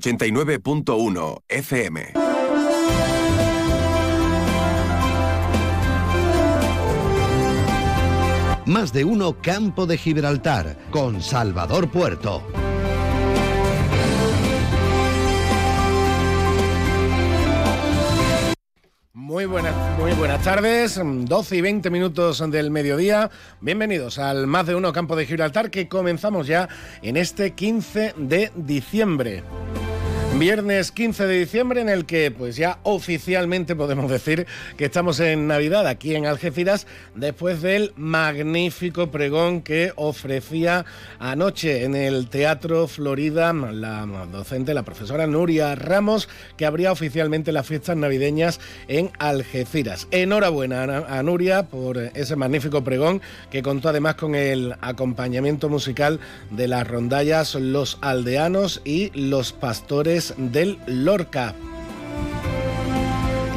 89.1 FM. Más de uno Campo de Gibraltar con Salvador Puerto. Muy buenas, muy buenas tardes, 12 y 20 minutos del mediodía. Bienvenidos al Más de Uno Campo de Gibraltar que comenzamos ya en este 15 de diciembre. Viernes 15 de diciembre en el que pues ya oficialmente podemos decir que estamos en Navidad aquí en Algeciras después del magnífico pregón que ofrecía anoche en el Teatro Florida la docente, la profesora Nuria Ramos, que abría oficialmente las fiestas navideñas en Algeciras. Enhorabuena a Nuria por ese magnífico pregón que contó además con el acompañamiento musical de las rondallas Los Aldeanos y Los Pastores del Lorca.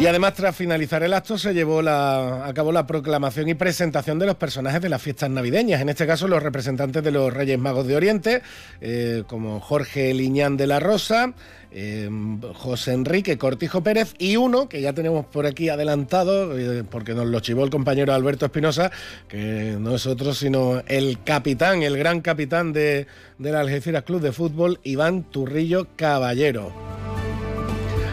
Y además, tras finalizar el acto, se llevó la, a cabo la proclamación y presentación de los personajes de las fiestas navideñas. En este caso, los representantes de los Reyes Magos de Oriente, eh, como Jorge Liñán de la Rosa, eh, José Enrique Cortijo Pérez y uno que ya tenemos por aquí adelantado, eh, porque nos lo chivó el compañero Alberto Espinosa, que no es otro sino el capitán, el gran capitán de, del Algeciras Club de Fútbol, Iván Turrillo Caballero.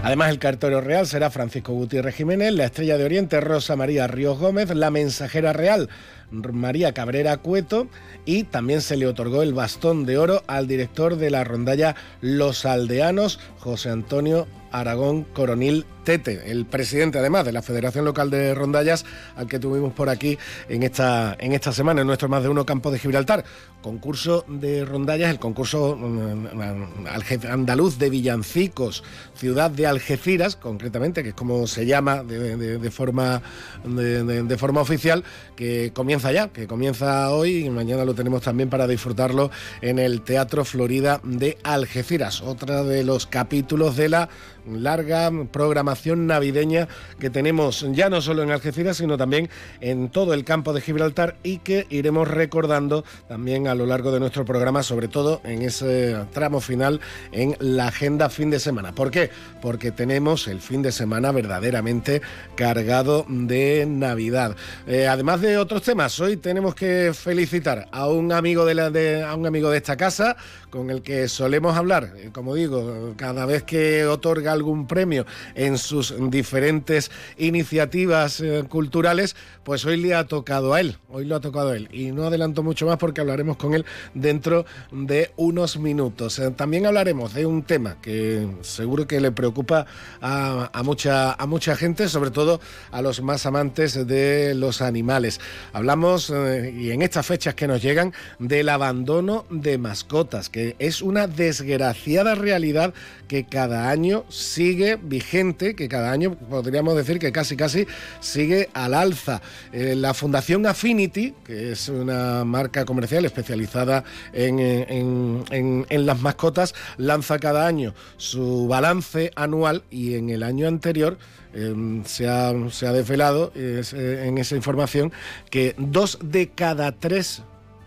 Además, el cartero real será Francisco Gutiérrez Jiménez, la estrella de Oriente Rosa María Ríos Gómez, la mensajera real María Cabrera Cueto y también se le otorgó el bastón de oro al director de la rondalla Los Aldeanos, José Antonio Aragón Coronil Tete, el presidente además de la Federación Local de Rondallas, al que tuvimos por aquí en esta, en esta semana, en nuestro más de uno campo de Gibraltar. Concurso de rondallas, el concurso mm, andaluz de villancicos, ciudad de Algeciras, concretamente, que es como se llama de, forma, de, forma oficial, que comienza ya, que comienza hoy y mañana lo tenemos también para disfrutarlo en el Teatro Florida de Algeciras, otra de los capítulos de la larga programación navideña que tenemos ya no solo en Algeciras, sino también en todo el campo de Gibraltar y que iremos recordando también a lo largo de nuestro programa, sobre todo en ese tramo final en la agenda fin de semana. ¿Por qué? Porque tenemos el fin de semana verdaderamente cargado de Navidad. Eh, además de otros temas, hoy tenemos que felicitar a un amigo de, la, de, a un amigo de esta casa con el que solemos hablar, eh, como digo, cada vez que otorga algún premio en sus diferentes iniciativas eh, culturales, pues hoy le ha tocado a él, hoy lo ha tocado a él. Y no adelanto mucho más porque hablaremos con él dentro de unos minutos. Eh, también hablaremos de un tema que seguro que le preocupa a, mucha, a mucha gente, sobre todo a los más amantes de los animales. Hablamos, y en estas fechas que nos llegan, del abandono de mascotas, que es una desgraciada realidad que cada año sigue vigente, que cada año podríamos decir que casi casi sigue al alza. Eh, la Fundación Affinity, que es una marca comercial especializada en, las mascotas, lanza cada año su balance anual y en el año anterior em, se, ha, se, ha, desvelado eh, en esa información que dos de cada tres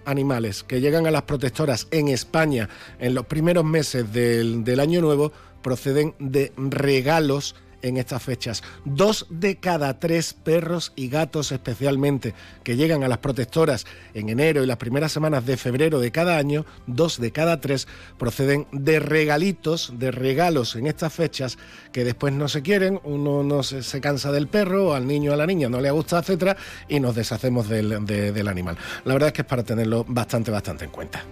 animales que llegan a las protectoras en España en los primeros meses del, del año nuevo proceden de regalos en estas fechas. Dos de cada tres perros y gatos especialmente que llegan a las protectoras en enero y las primeras semanas de febrero de cada año, dos de cada tres proceden de regalitos, de regalos en estas fechas que después no se quieren, uno no se, cansa del perro, al niño o a la niña no le gusta, etcétera, y nos deshacemos del, del animal. La verdad es que es para tenerlo bastante, bastante en cuenta.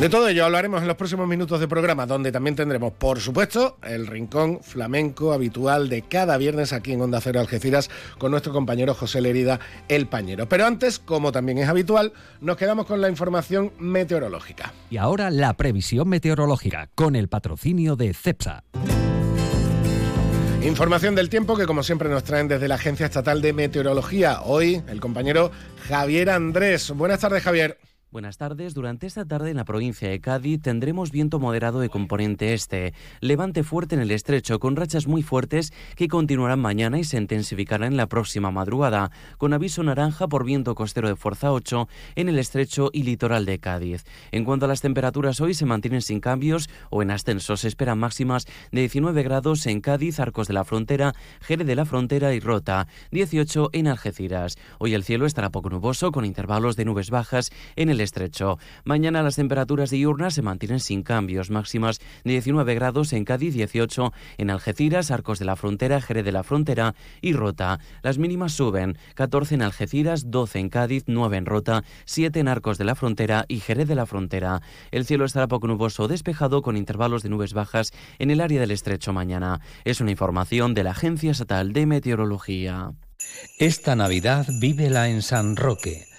De todo ello hablaremos en los próximos minutos de programa, donde también tendremos, por supuesto, el rincón flamenco habitual de cada viernes aquí en Onda Cero Algeciras con nuestro compañero José Lerida, el Pañero. Pero antes, como también es habitual, nos quedamos con la información meteorológica. Y ahora la previsión meteorológica con el patrocinio de CEPSA. Información del tiempo que como siempre nos traen desde la Agencia Estatal de Meteorología. Hoy el compañero Javier Andrés. Buenas tardes Javier. Buenas tardes. Durante esta tarde en la provincia de Cádiz tendremos viento moderado de componente este, levante fuerte en el estrecho con rachas muy fuertes que continuarán mañana y se intensificarán en la próxima madrugada, con aviso naranja por viento costero de fuerza 8 en el estrecho y litoral de Cádiz. En cuanto a las temperaturas hoy se mantienen sin cambios o en ascenso, se esperan máximas de 19 grados en Cádiz, Arcos de la Frontera, Jerez de la Frontera y Rota, 18 en Algeciras. Hoy el cielo estará poco nuboso con intervalos de nubes bajas en el estrecho. Mañana las temperaturas diurnas se mantienen sin cambios, máximas de 19 grados en Cádiz, 18 en Algeciras, Arcos de la Frontera, Jerez de la Frontera y Rota. Las mínimas suben, 14 en Algeciras, 12 en Cádiz, 9 en Rota, 7 en Arcos de la Frontera y Jerez de la Frontera. El cielo estará poco nuboso despejado con intervalos de nubes bajas en el área del estrecho mañana. Es una información de la Agencia Estatal de Meteorología. Esta Navidad vívela en San Roque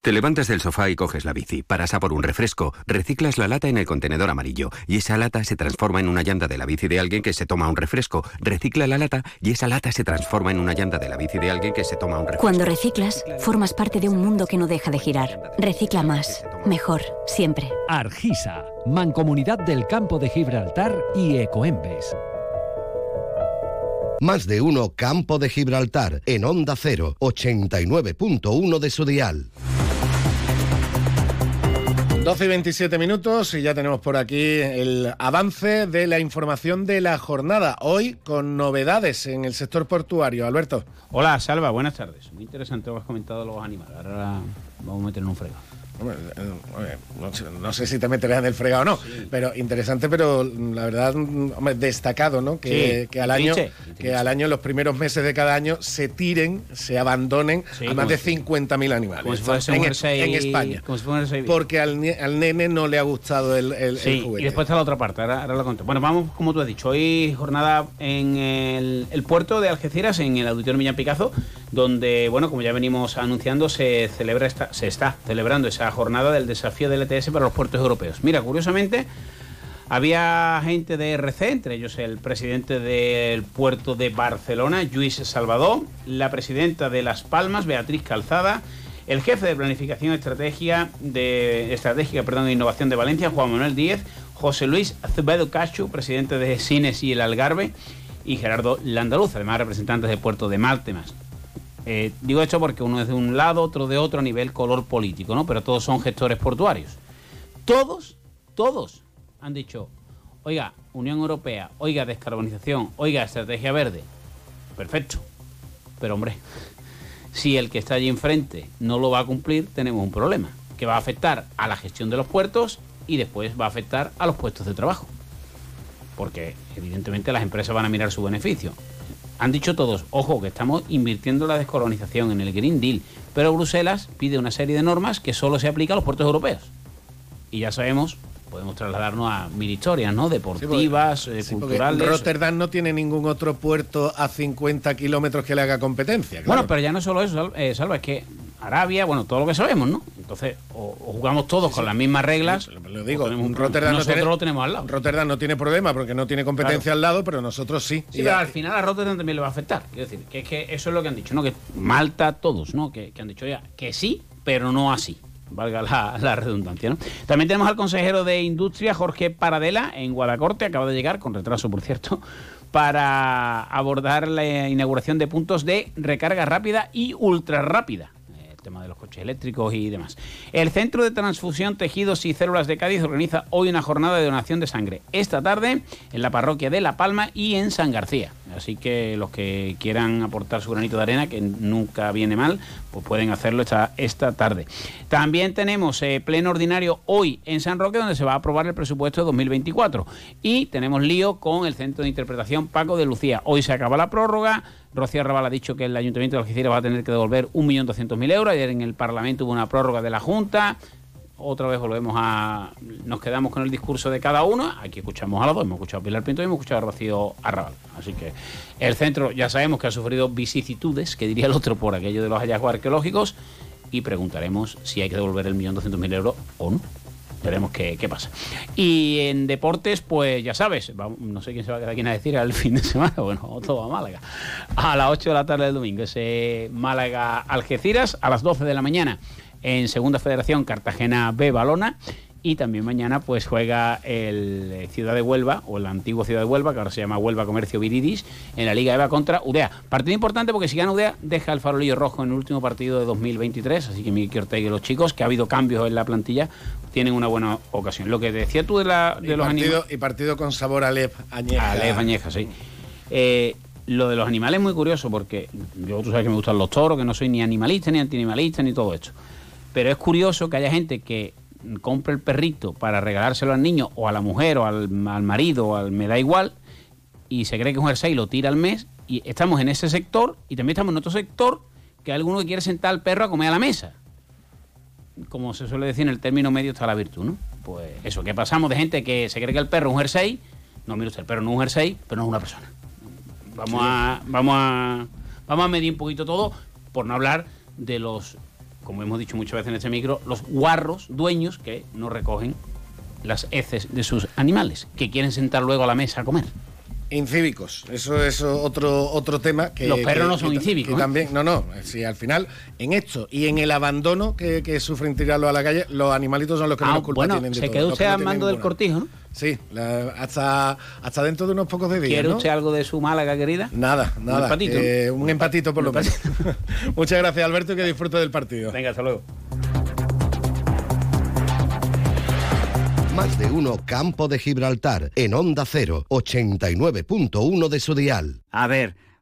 Te levantas del sofá y coges la bici, paras a por un refresco, reciclas la lata en el contenedor amarillo y esa lata se transforma en una llanta de la bici de alguien que se toma un refresco, recicla la lata y esa lata se transforma en una llanta de la bici de alguien que se toma un refresco. Cuando reciclas, formas parte de un mundo que no deja de girar. Recicla más, mejor, siempre. Argisa, Mancomunidad del Campo de Gibraltar y Ecoembes. Más de uno Campo de Gibraltar en Onda 0, 89.1 de su dial. 12 y 27 minutos y ya tenemos por aquí el avance de la información de la jornada. Hoy con novedades en el sector portuario. Alberto. Hola, Salva, buenas tardes. Muy interesante lo has comentado de los animales. Ahora vamos a meter en un Eh, no, sé si te meterás en el fregado o no, pero interesante, pero la verdad, destacado, ¿no? Que, al año, que al año, los primeros meses de cada año, se tiren, se abandonen a más de 50.000 animales en, España. porque al, nene no le ha gustado el, el, juguete. Y después está la otra parte, ahora, lo conté. Bueno, vamos, como tú has dicho, hoy jornada en el, puerto de Algeciras, en el Auditorio Millán Picazo, donde, bueno, como ya venimos anunciando, se celebra esta, se está celebrando esa jornada del desafío del ETS para los puertos europeos. Mira, curiosamente, había gente de RC, entre ellos el presidente del puerto de Barcelona, Luis Salvador, la presidenta de Las Palmas, Beatriz Calzada, el jefe de planificación estratégica de estratégica, perdón, de innovación de Valencia, Juan Manuel Díez, José Luis Azevedo Cacho, presidente de Cines y el Algarve, y Gerardo Landaluz, además representantes del puerto de Maltemas. Eh, digo esto porque uno es de un lado, otro de otro a nivel color político, ¿no? Pero todos son gestores portuarios. Todos, todos han dicho, oiga, Unión Europea, oiga, descarbonización, oiga, estrategia verde. Perfecto. Pero hombre, si el que está allí enfrente no lo va a cumplir, tenemos un problema, que va a afectar a la gestión de los puertos y después va a afectar a los puestos de trabajo. Porque evidentemente las empresas van a mirar su beneficio han dicho todos, ojo, que estamos invirtiendo en la descolonización, en el Green Deal, pero Bruselas pide una serie de normas que solo se aplican a los puertos europeos. Y ya sabemos, podemos trasladarnos a mil historias, ¿no? Deportivas, eh, culturales. Rotterdam no tiene ningún otro puerto a 50 kilómetros que le haga competencia. Bueno, pero ya no solo eso, eh, Salva, es que Arabia, bueno, todo lo que sabemos, ¿no? Entonces, o, jugamos todos con las mismas reglas. Lo digo, Rotterdam nosotros no tiene, lo tenemos al lado. Rotterdam no tiene problema porque no tiene competencia al lado, pero nosotros sí. Sí, pero al final a Rotterdam también le va a afectar. Quiero decir, que es que eso es lo que han dicho, ¿no? Que Malta, todos, ¿no? Que, han dicho ya que sí, pero no así valga la, la, redundancia. ¿no? También tenemos al consejero de Industria, Jorge Paradela, en Guadacorte, acaba de llegar, con retraso por cierto, para abordar la inauguración de puntos de recarga rápida y ultra rápida tema de los coches eléctricos y demás. El Centro de Transfusión, Tejidos y Células de Cádiz organiza hoy una jornada de donación de sangre. Esta tarde en la parroquia de La Palma y en San García. Así que los que quieran aportar su granito de arena, que nunca viene mal, pues pueden hacerlo esta, esta tarde. También tenemos eh, pleno ordinario hoy en San Roque, donde se va a aprobar el presupuesto de 2024. Y tenemos lío con el Centro de Interpretación Paco de Lucía. Hoy se acaba la prórroga. Rocío Arrabal ha dicho que el Ayuntamiento de Algeciras va a tener que devolver 1.200.000 euros. Ayer en el Parlamento hubo una prórroga de la Junta. Otra vez volvemos a. Nos quedamos con el discurso de cada uno. Aquí escuchamos a los dos. Hemos escuchado a Pilar Pinto y hemos escuchado a Rocío Arrabal. Así que el centro ya sabemos que ha sufrido vicisitudes, que diría el otro, por aquello de los hallazgos arqueológicos. Y preguntaremos si hay que devolver el millón doscientos mil euros o no. Veremos qué, pasa. Y en deportes, pues ya sabes, no sé quién se va a quedar aquí a decir al fin de semana, bueno, todo a Málaga. A las 8 de la tarde del domingo, ese Málaga-Algeciras, a las 12 de la mañana en Segunda Federación Cartagena B Balona y también mañana pues juega el Ciudad de Huelva o el antiguo Ciudad de Huelva que ahora se llama Huelva Comercio Viridis en la Liga EVA contra UDEA. Partido importante porque si gana UDEA deja el farolillo rojo en el último partido de 2023, así que Miki Ortega y los chicos que ha habido cambios en la plantilla tienen una buena ocasión. Lo que decía tú de, la, de los animales y partido con sabor a Alep Añeja. Alep Añeja, sí. Eh, lo de los animales es muy curioso porque yo tú sabes que me gustan los toros, que no soy ni animalista ni antianimalista ni todo esto. Pero es curioso que haya gente que compre el perrito para regalárselo al niño o a la mujer o al, marido o al me da igual y se cree que es un jersey y lo tira al mes y estamos en ese sector y también estamos en otro sector que hay alguno que quiere sentar al perro a comer a la mesa. Como se suele decir en el término medio está la virtud, ¿no? Pues eso, que pasamos de gente que se cree que el perro es un jersey, no, mire usted, el perro no es un jersey, pero no es una persona. Vamos a, vamos a, vamos a medir un poquito todo, por no hablar de los como hemos dicho muchas veces en este micro, los guarros dueños que no recogen las heces de sus animales, que quieren sentar luego a la mesa a comer. Incívicos, eso es otro otro tema que los perros no son incívicos. ¿eh? también, no, no, si al final en esto y en el abandono que, sufren tirarlo a la calle, los animalitos son los que ah, menos culpa bueno, tienen de se quedó usted al mando del cortijo, ¿no? Sí, hasta, hasta dentro de unos pocos de días. ¿Quiere usted algo de su Málaga, querida? Nada, nada. Un empatito. Eh, un empatito por lo menos. Muchas gracias, Alberto, y que disfrute del partido. Venga, hasta luego. Más de uno Campo de Gibraltar, en Onda 0, 89.1 de su dial. A ver.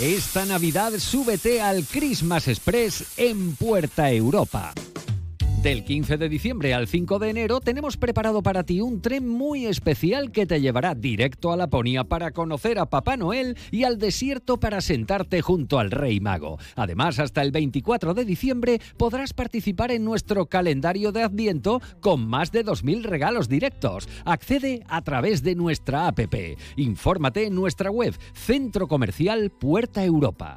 Esta Navidad súbete al Christmas Express en Puerta Europa. Del 15 de diciembre al 5 de enero tenemos preparado para ti un tren muy especial que te llevará directo a Laponia para conocer a Papá Noel y al desierto para sentarte junto al Rey Mago. Además, hasta el 24 de diciembre podrás participar en nuestro calendario de Adviento con más de 2.000 regalos directos. Accede a través de nuestra app. Infórmate en nuestra web Centro Comercial Puerta Europa.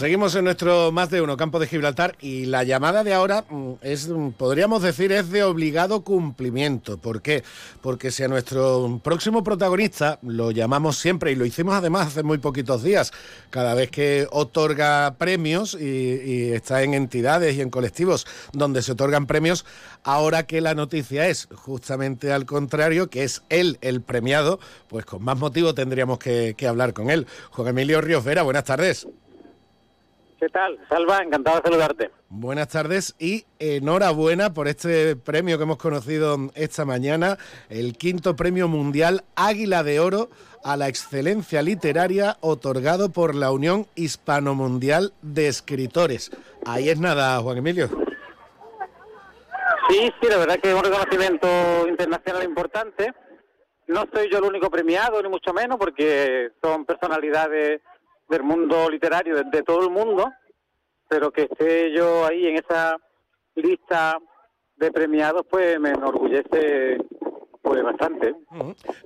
Seguimos en nuestro más de uno campo de Gibraltar y la llamada de ahora mm, es, mm, podríamos decir, es de obligado cumplimiento. ¿Por qué? Porque si a nuestro próximo protagonista lo llamamos siempre y lo hicimos además hace muy poquitos días, cada vez que otorga premios y, está en entidades y en colectivos donde se otorgan premios, ahora que la noticia es justamente al contrario, que es él el premiado, pues con más motivo tendríamos que, que hablar con él. Juan Emilio Ríos Vera, buenas tardes. ¿Qué tal? Salva, encantado de saludarte. Buenas tardes y enhorabuena por este premio que hemos conocido esta mañana, el quinto premio mundial Águila de Oro a la excelencia literaria otorgado por la Unión Hispano-Mundial de Escritores. Ahí es nada, Juan Emilio. Sí, sí, la verdad que es un reconocimiento internacional importante. No soy yo el único premiado, ni mucho menos, porque son personalidades del mundo literario, de, todo el mundo, pero que esté yo ahí en esa lista de premiados, pues me enorgullece pues bastante.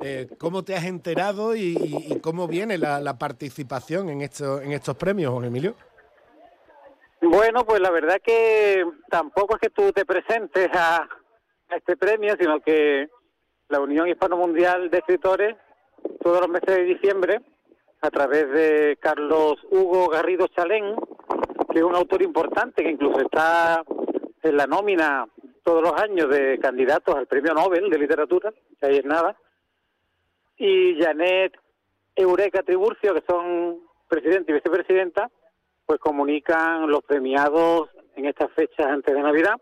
Eh, ¿Cómo te has enterado y, cómo viene la, participación en, esto, en estos premios, Juan Emilio? Bueno, pues la verdad que tampoco es que tú te presentes a, este premio, sino que la Unión Hispano Mundial de Escritores, todos los meses de diciembre, a través de Carlos Hugo Garrido Chalén, que es un autor importante, que incluso está en la nómina todos los años de candidatos al Premio Nobel de Literatura, que ahí es nada, y Janet Eureka Triburcio, que son presidente y vicepresidenta, pues comunican los premiados en estas fechas antes de Navidad.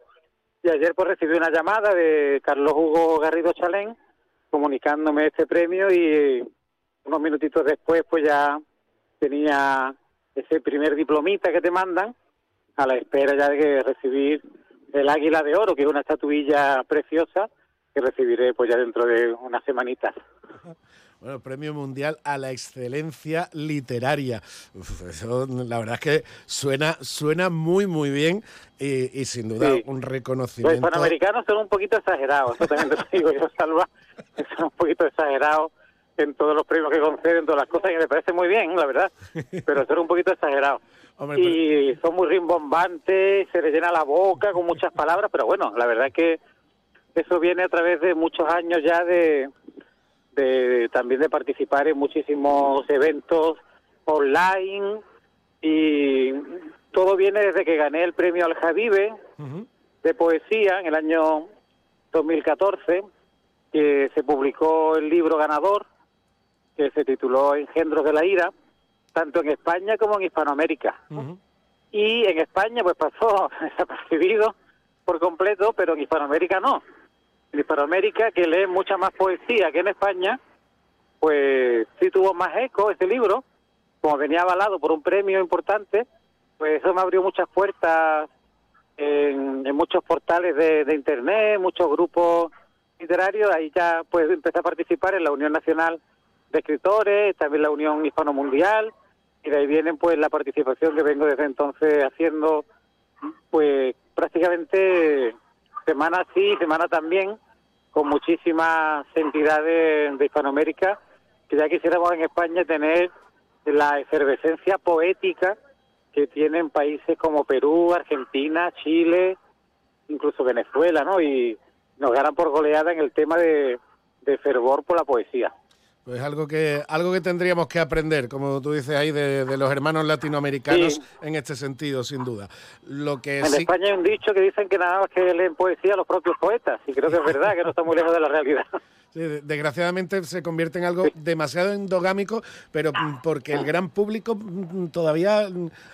Y ayer pues recibí una llamada de Carlos Hugo Garrido Chalén comunicándome este premio y unos minutitos después pues ya tenía ese primer diplomita que te mandan a la espera ya de recibir el Águila de Oro, que es una estatuilla preciosa que recibiré pues ya dentro de unas semanitas. Bueno, Premio Mundial a la Excelencia Literaria. eso, la verdad es que suena, suena muy, muy bien y, sin duda un reconocimiento. Los panamericanos son un poquito exagerados, eso también te lo digo yo, Salva, son un poquito exagerados en todos los premios que conceden, todas las cosas, y me parece muy bien, la verdad, pero son un poquito exagerados. y son muy rimbombantes, se les llena la boca con muchas palabras, pero bueno, la verdad es que eso viene a través de muchos años ya de de también de participar en muchísimos eventos online. Y todo viene desde que gané el premio al Javive de poesía en el año 2014 que se publicó el libro ganador que se tituló Engendros de la ira tanto en España como en Hispanoamérica. Y en España pues pasó desapercibido por completo pero en Hispanoamérica no. En Hispanoamérica, que lee mucha más poesía que en España, pues sí tuvo más eco este libro, como venía avalado por un premio importante, pues eso me abrió muchas puertas en, muchos portales de, internet, muchos grupos literarios, ahí ya pues empecé a participar en la Unión Nacional de Escritores, también la Unión Hispano Mundial, y de ahí viene pues la participación que vengo desde entonces haciendo pues prácticamente semana sí, semana también, con muchísimas entidades de Hispanoamérica, que ya quisiéramos en España tener la efervescencia poética que tienen países como Perú, Argentina, Chile, incluso Venezuela, ¿no? Y nos ganan por goleada en el tema de fervor por la poesía. Pues algo que, algo que tendríamos que aprender, como tú dices ahí, de, los hermanos latinoamericanos en este sentido, sin duda. Lo que en España hay un dicho que dicen que nada más que leen poesía los propios poetas, y creo que es verdad, que no está muy lejos de la realidad. Sí, desgraciadamente se convierte en algo demasiado endogámico, pero porque el gran público todavía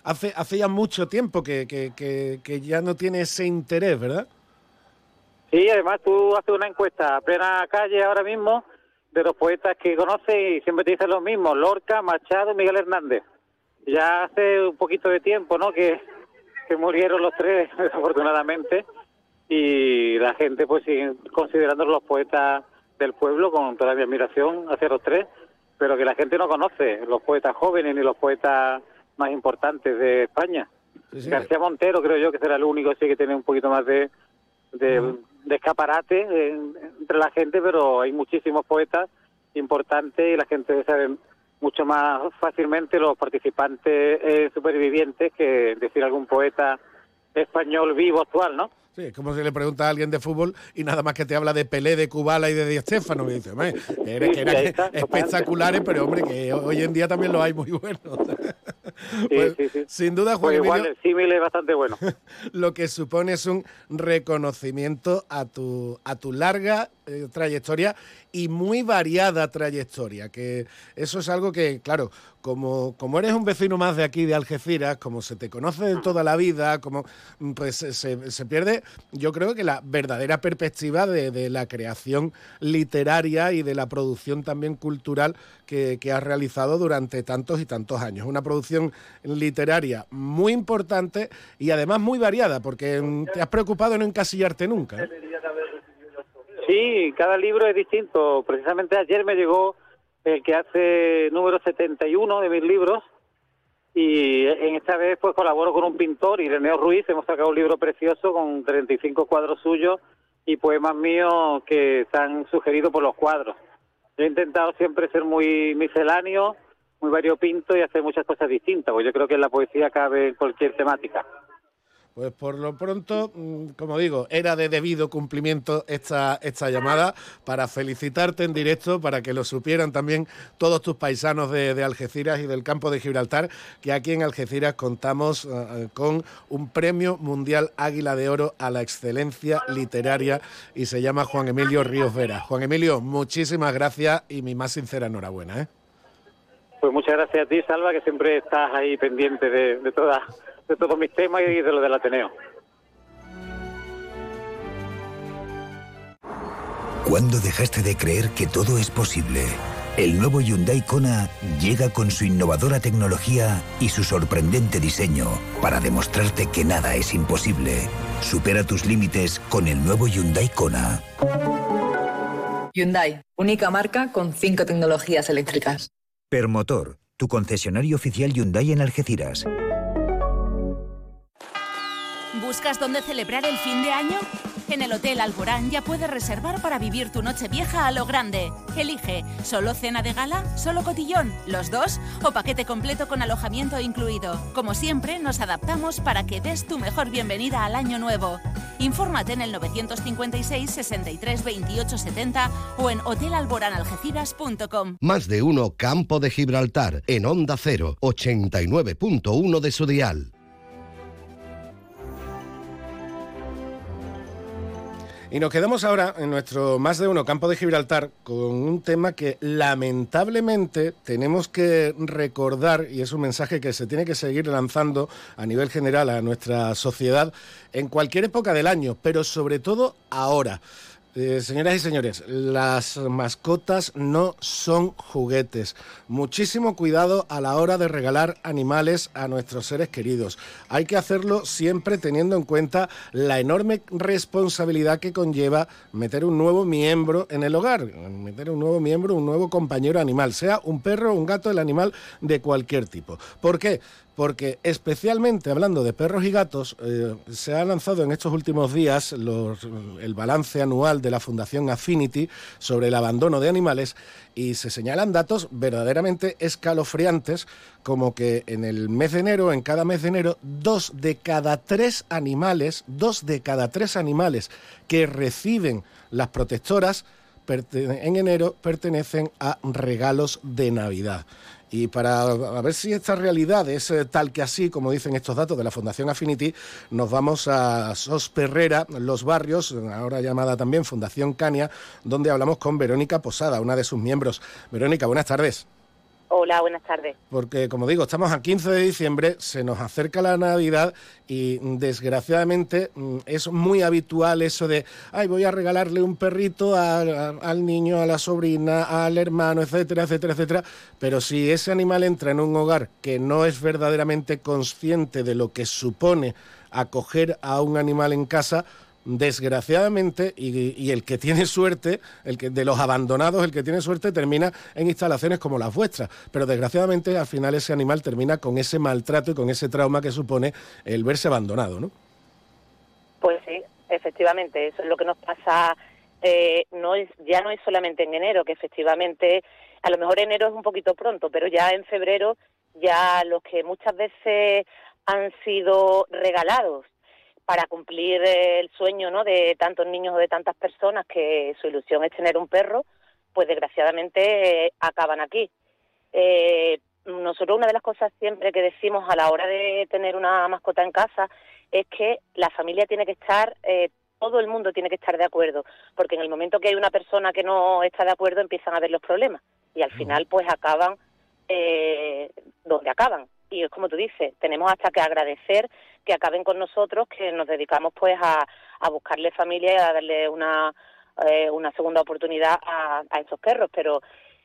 hace, hace ya mucho tiempo que, que, que ya no tiene ese interés, ¿verdad? Sí, además tú haces una encuesta a plena calle ahora mismo de los poetas que conoces y siempre te dicen lo mismo, Lorca, Machado, Miguel Hernández. Ya hace un poquito de tiempo, ¿no? Que, que murieron los tres, desafortunadamente, y la gente pues sigue considerando los poetas del pueblo con toda mi admiración hacia los tres, pero que la gente no conoce, los poetas jóvenes ni los poetas más importantes de España. García Montero creo yo que será el único sí que tiene un poquito más de, de, de escaparate entre la gente, pero hay muchísimos poetas importantes y la gente sabe mucho más fácilmente los participantes eh, supervivientes que decir algún poeta español vivo actual, ¿no? Sí, es como si le pregunta a alguien de fútbol y nada más que te habla de Pelé, de Kubala y de Di Stéfano. Y dice, que, eran espectaculares, pero hombre, que hoy en día también lo hay muy buenos. Pues, sin duda, Juan pues igual el símil es bastante bueno. Lo que supone es un reconocimiento a tu, a tu larga eh, trayectoria y muy variada trayectoria, que eso es algo que, claro, como, como eres un vecino más de aquí, de Algeciras, como se te conoce de toda la vida, como pues se, se pierde, yo creo que la verdadera perspectiva de, de, la creación literaria y de la producción también cultural que, que has realizado durante tantos y tantos años. Una producción literaria muy importante y además muy variada, porque te has preocupado de no encasillarte nunca. ¿eh? Sí, cada libro es distinto. Precisamente ayer me llegó el que hace número 71 de mis libros y en esta vez pues colaboro con un pintor, Ireneo Ruiz, hemos sacado un libro precioso con 35 cuadros suyos y poemas míos que están sugeridos por los cuadros. he intentado siempre ser muy misceláneo, muy variopinto y hacer muchas cosas distintas, porque yo creo que en la poesía cabe cualquier temática. Pues por lo pronto, mm, como digo, era de debido cumplimiento esta, esta llamada para felicitarte en directo, para que lo supieran también todos tus paisanos de, Algeciras y del campo de Gibraltar, que aquí en Algeciras contamos eh, con un premio mundial Águila de Oro a la excelencia literaria y se llama Juan Emilio Ríos Vera. Juan Emilio, muchísimas gracias y mi más sincera enhorabuena. ¿eh? Pues muchas gracias a ti, Salva, que siempre estás ahí pendiente de, de, toda, de todos mis temas y de lo del Ateneo. ¿Cuándo dejaste de creer que todo es posible? El nuevo Hyundai Kona llega con su innovadora tecnología y su sorprendente diseño para demostrarte que nada es imposible. Supera tus límites con el nuevo Hyundai Kona. Hyundai, única marca con cinco tecnologías eléctricas. Permotor, tu concesionario oficial Hyundai en Algeciras. ¿Buscas dónde celebrar el fin de año? En el Hotel Alborán ya puedes reservar para vivir tu noche vieja a lo grande. Elige solo cena de gala, solo cotillón, los dos o paquete completo con alojamiento incluido. Como siempre, nos adaptamos para que des tu mejor bienvenida al año nuevo. Infórmate en el 956 63 28 70 o en hotelalboranalgeciras.com. Más de uno Campo de Gibraltar en Onda 0, 89.1 de su dial. Y nos quedamos ahora en nuestro más de uno campo de Gibraltar con un tema que lamentablemente tenemos que recordar y es un mensaje que se tiene que seguir lanzando a nivel general a nuestra sociedad en cualquier época del año, pero sobre todo ahora. Eh, señoras y señores, las mascotas no son juguetes. Muchísimo cuidado a la hora de regalar animales a nuestros seres queridos. Hay que hacerlo siempre teniendo en cuenta la enorme responsabilidad que conlleva meter un nuevo miembro en el hogar, meter un nuevo miembro, un nuevo compañero animal, sea un perro, un gato, el animal de cualquier tipo. ¿Por qué? Porque especialmente hablando de perros y gatos, eh, se ha lanzado en estos últimos días el balance anual de la Fundación Affinity sobre el abandono de animales y se señalan datos verdaderamente escalofriantes, como que en el mes de enero, en cada mes de enero, dos de cada tres animales, dos de cada tres animales que reciben las protectoras en enero pertenecen a regalos de Navidad. Y para ver si esta realidad es eh, tal que así, como dicen estos datos de la Fundación Affinity, nos vamos a Sos Perrera, Los Barrios, ahora llamada también Fundación Cania, donde hablamos con Verónica Posada, una de sus miembros. Verónica, buenas tardes. Hola, buenas tardes. Porque, como digo, estamos a 15 de diciembre, se nos acerca la Navidad y desgraciadamente mm, es muy habitual eso de, ay, voy a regalarle un perrito al niño, a la sobrina, al hermano, etcétera, etcétera, etcétera. Pero si ese animal entra en un hogar que no es verdaderamente consciente de lo que supone acoger a un animal en casa, desgraciadamente, y, el que tiene suerte, el que de los abandonados, el que tiene suerte termina en instalaciones como las vuestras. Pero desgraciadamente al final ese animal termina con ese maltrato y con ese trauma que supone el verse abandonado, ¿no? Pues sí, efectivamente, eso es lo que nos pasa. Eh, no es, ya no es solamente en enero, que efectivamente, a lo mejor enero es un poquito pronto, pero ya en febrero, ya los que muchas veces han sido regalados para cumplir el sueño ¿no? de tantos niños o de tantas personas que su ilusión es tener un perro, pues desgraciadamente eh, acaban aquí. Eh, nosotros una de las cosas siempre que decimos a la hora de tener una mascota en casa es que la familia tiene que estar, eh, todo el mundo tiene que estar de acuerdo, porque en el momento que hay una persona que no está de acuerdo empiezan a haber los problemas y al final pues acaban donde acaban. Y es como tú dices, tenemos hasta que agradecer que acaben con nosotros, que nos dedicamos pues a, a buscarle familia y a darle una, eh, una segunda oportunidad a, a estos perros, pero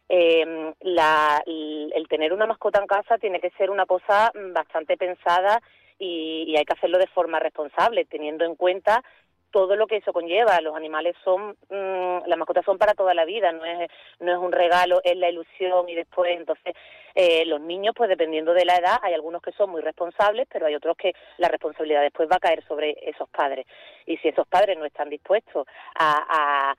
eh, el, tener una mascota en casa tiene que ser una cosa bastante pensada y, y hay que hacerlo de forma responsable, teniendo en cuenta todo lo que eso conlleva. Los animales son, mm, las mascotas son para toda la vida, no es, no es un regalo, es la ilusión y después, entonces, eh, los niños, pues dependiendo de la edad, hay algunos que son muy responsables, pero hay otros que la responsabilidad después va a caer sobre esos padres. Y si esos padres no están dispuestos a,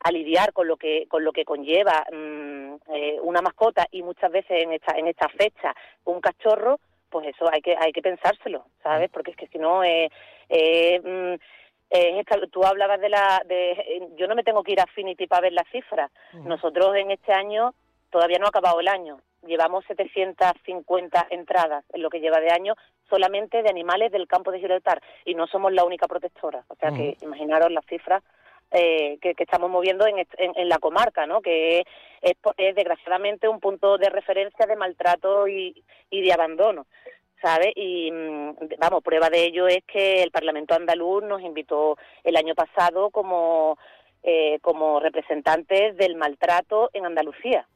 a lidiar con lo que con lo que conlleva mm, eh, una mascota y muchas veces en esta en esta fecha un cachorro pues eso hay que hay que pensárselo, ¿sabes? Porque es que si no, eh, eh, mm, eh, tú hablabas de la... De, yo no me tengo que ir a Affinity para ver las cifras. Nosotros en este año todavía no ha acabado el año. Llevamos 750 entradas en lo que lleva de año solamente de animales del campo de Gibraltar y no somos la única protectora. O sea que imaginaros las cifras eh, que, estamos moviendo en, en, la comarca, ¿no? que es, es, desgraciadamente un punto de referencia de maltrato y, y de abandono. ¿Sabe? Y mm, vamos, prueba de ello es que el Parlamento andaluz nos invitó el año pasado como, eh, como representantes del maltrato en Andalucía.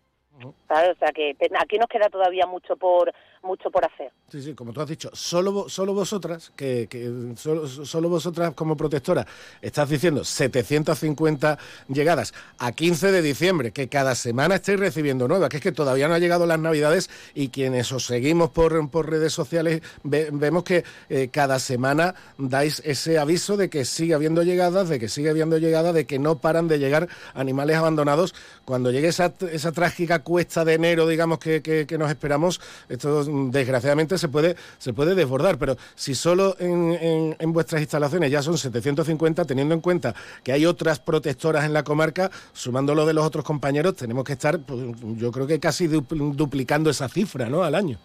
¿sabes? O sea que aquí nos queda todavía mucho por mucho por hacer. Sí, sí, como tú has dicho, solo, solo vosotras, que, solo, vosotras como protectora, estás diciendo 750 llegadas a 15 de diciembre, que cada semana estáis recibiendo nuevas, que es que todavía no ha llegado las navidades y quienes os seguimos por, por redes sociales vemos que eh, cada semana dais ese aviso de que sigue habiendo llegadas, de que sigue habiendo llegadas, de que no paran de llegar animales abandonados. Cuando llegue esa, esa trágica cuesta de enero, digamos, que, que nos esperamos, esto desgraciadamente se puede, se puede desbordar, pero si solo en, en, vuestras instalaciones ya son 750, teniendo en cuenta que hay otras protectoras en la comarca, sumándolo de los otros compañeros, tenemos que estar, pues, yo creo que casi duplicando esa cifra, ¿no? Al año.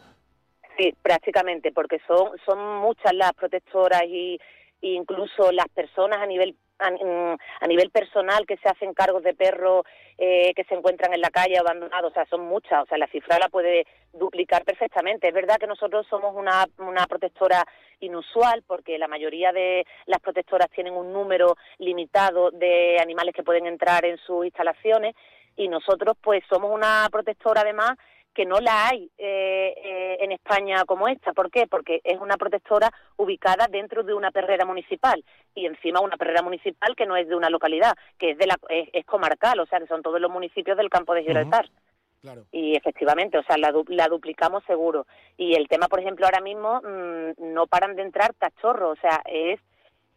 Sí, prácticamente, porque son, son muchas las protectoras y, incluso las personas a nivel a, nivel personal que se hacen cargos de perros eh, que se encuentran en la calle abandonados, o sea, son muchas, o sea, la cifra la puede duplicar perfectamente. Es verdad que nosotros somos una, una protectora inusual porque la mayoría de las protectoras tienen un número limitado de animales que pueden entrar en sus instalaciones y nosotros pues somos una protectora además que no la hay eh, eh, en España como esta. ¿Por qué? Porque es una protectora ubicada dentro de una perrera municipal y encima una perrera municipal que no es de una localidad, que es de la es, comarcal, o sea, que son todos los municipios del campo de Gibraltar. Y efectivamente, o sea, la, la, duplicamos seguro. Y el tema, por ejemplo, ahora mismo mm, no paran de entrar cachorros, o sea, es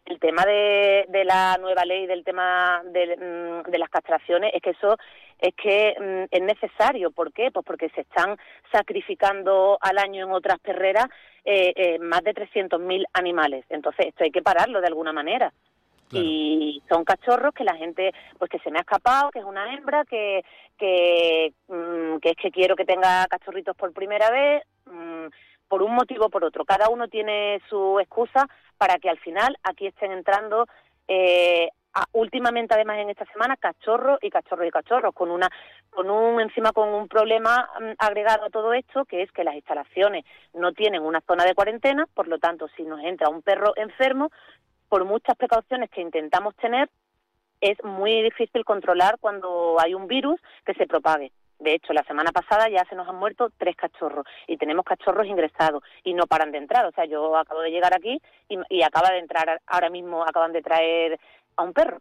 el tema de, de la nueva ley del tema de, mm, de, las castraciones es que eso es que mm, es necesario. ¿Por qué? Pues porque se están sacrificando al año en otras perreras eh, eh, más de 300.000 animales. Entonces esto hay que pararlo de alguna manera. Y son cachorros que la gente, pues que se me ha escapado, que es una hembra, que, que, mm, que es que quiero que tenga cachorritos por primera vez por un motivo o por otro. Cada uno tiene su excusa para que al final aquí estén entrando eh, últimamente además en esta semana cachorros y cachorros y cachorros con una con un encima con un problema mm, agregado a todo esto que es que las instalaciones no tienen una zona de cuarentena por lo tanto si nos entra un perro enfermo por muchas precauciones que intentamos tener es muy difícil controlar cuando hay un virus que se propague de hecho, la semana pasada ya se nos han muerto tres cachorros y tenemos cachorros ingresados y no paran de entrar. O sea, yo acabo de llegar aquí y acaba de entrar, ahora mismo acaban de traer a un perro.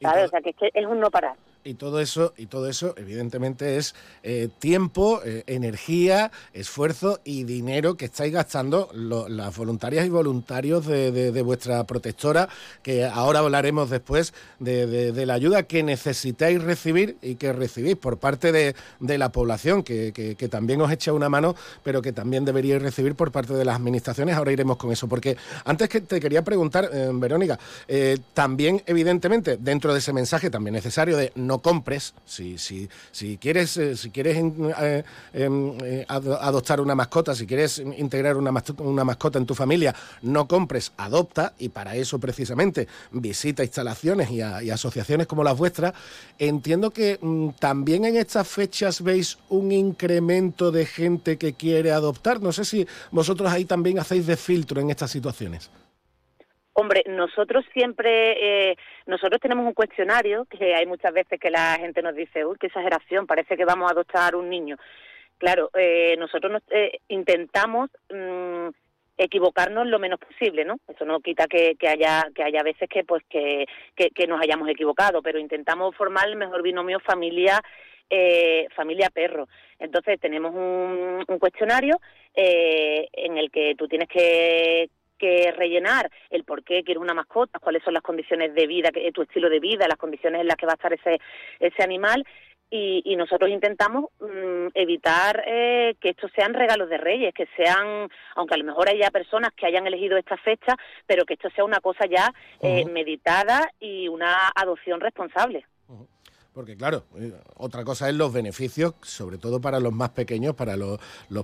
¿sabes? O sea, que es, que es un no parar. Y todo eso, y todo eso, evidentemente, es eh, tiempo, eh, energía, esfuerzo y dinero que estáis gastando las voluntarias y voluntarios de, vuestra protectora, que ahora hablaremos después de, la ayuda que necesitáis recibir y que recibís por parte de, la población, que, también os echa una mano, pero que también deberíais recibir por parte de las administraciones. Ahora iremos con eso, porque antes que te quería preguntar, eh, Verónica, también, evidentemente, dentro de ese mensaje también necesario de no compres, si, si, si quieres, eh, si quieres eh, em, eh, adoptar una mascota, si quieres integrar una, una mascota en tu familia, no compres, adopta y para eso precisamente visita instalaciones y, asociaciones como las vuestras. Entiendo que mm, también en estas fechas veis un incremento de gente que quiere adoptar. No sé si vosotros ahí también hacéis de filtro en estas situaciones. Hombre, nosotros siempre, eh, nosotros tenemos un cuestionario que hay muchas veces que la gente nos dice, uy, qué exageración, parece que vamos a adoptar un niño. Claro, eh, nosotros eh, intentamos mm, equivocarnos lo menos posible, ¿no? Eso no quita que, haya que haya veces que pues que, que, nos hayamos equivocado, pero intentamos formar el mejor binomio familia familia perro. Entonces tenemos un, un cuestionario en el que tú tienes que que rellenar el por qué quieres una mascota, cuáles son las condiciones de vida, tu estilo de vida, las condiciones en las que va a estar ese, ese animal y, nosotros intentamos mm, evitar eh, que estos sean regalos de reyes, que sean, aunque a lo mejor haya personas que hayan elegido esta fecha, pero que esto sea una cosa ya eh, meditada y una adopción responsable. Porque claro, eh, otra cosa es los beneficios, sobre todo para los más pequeños, para los,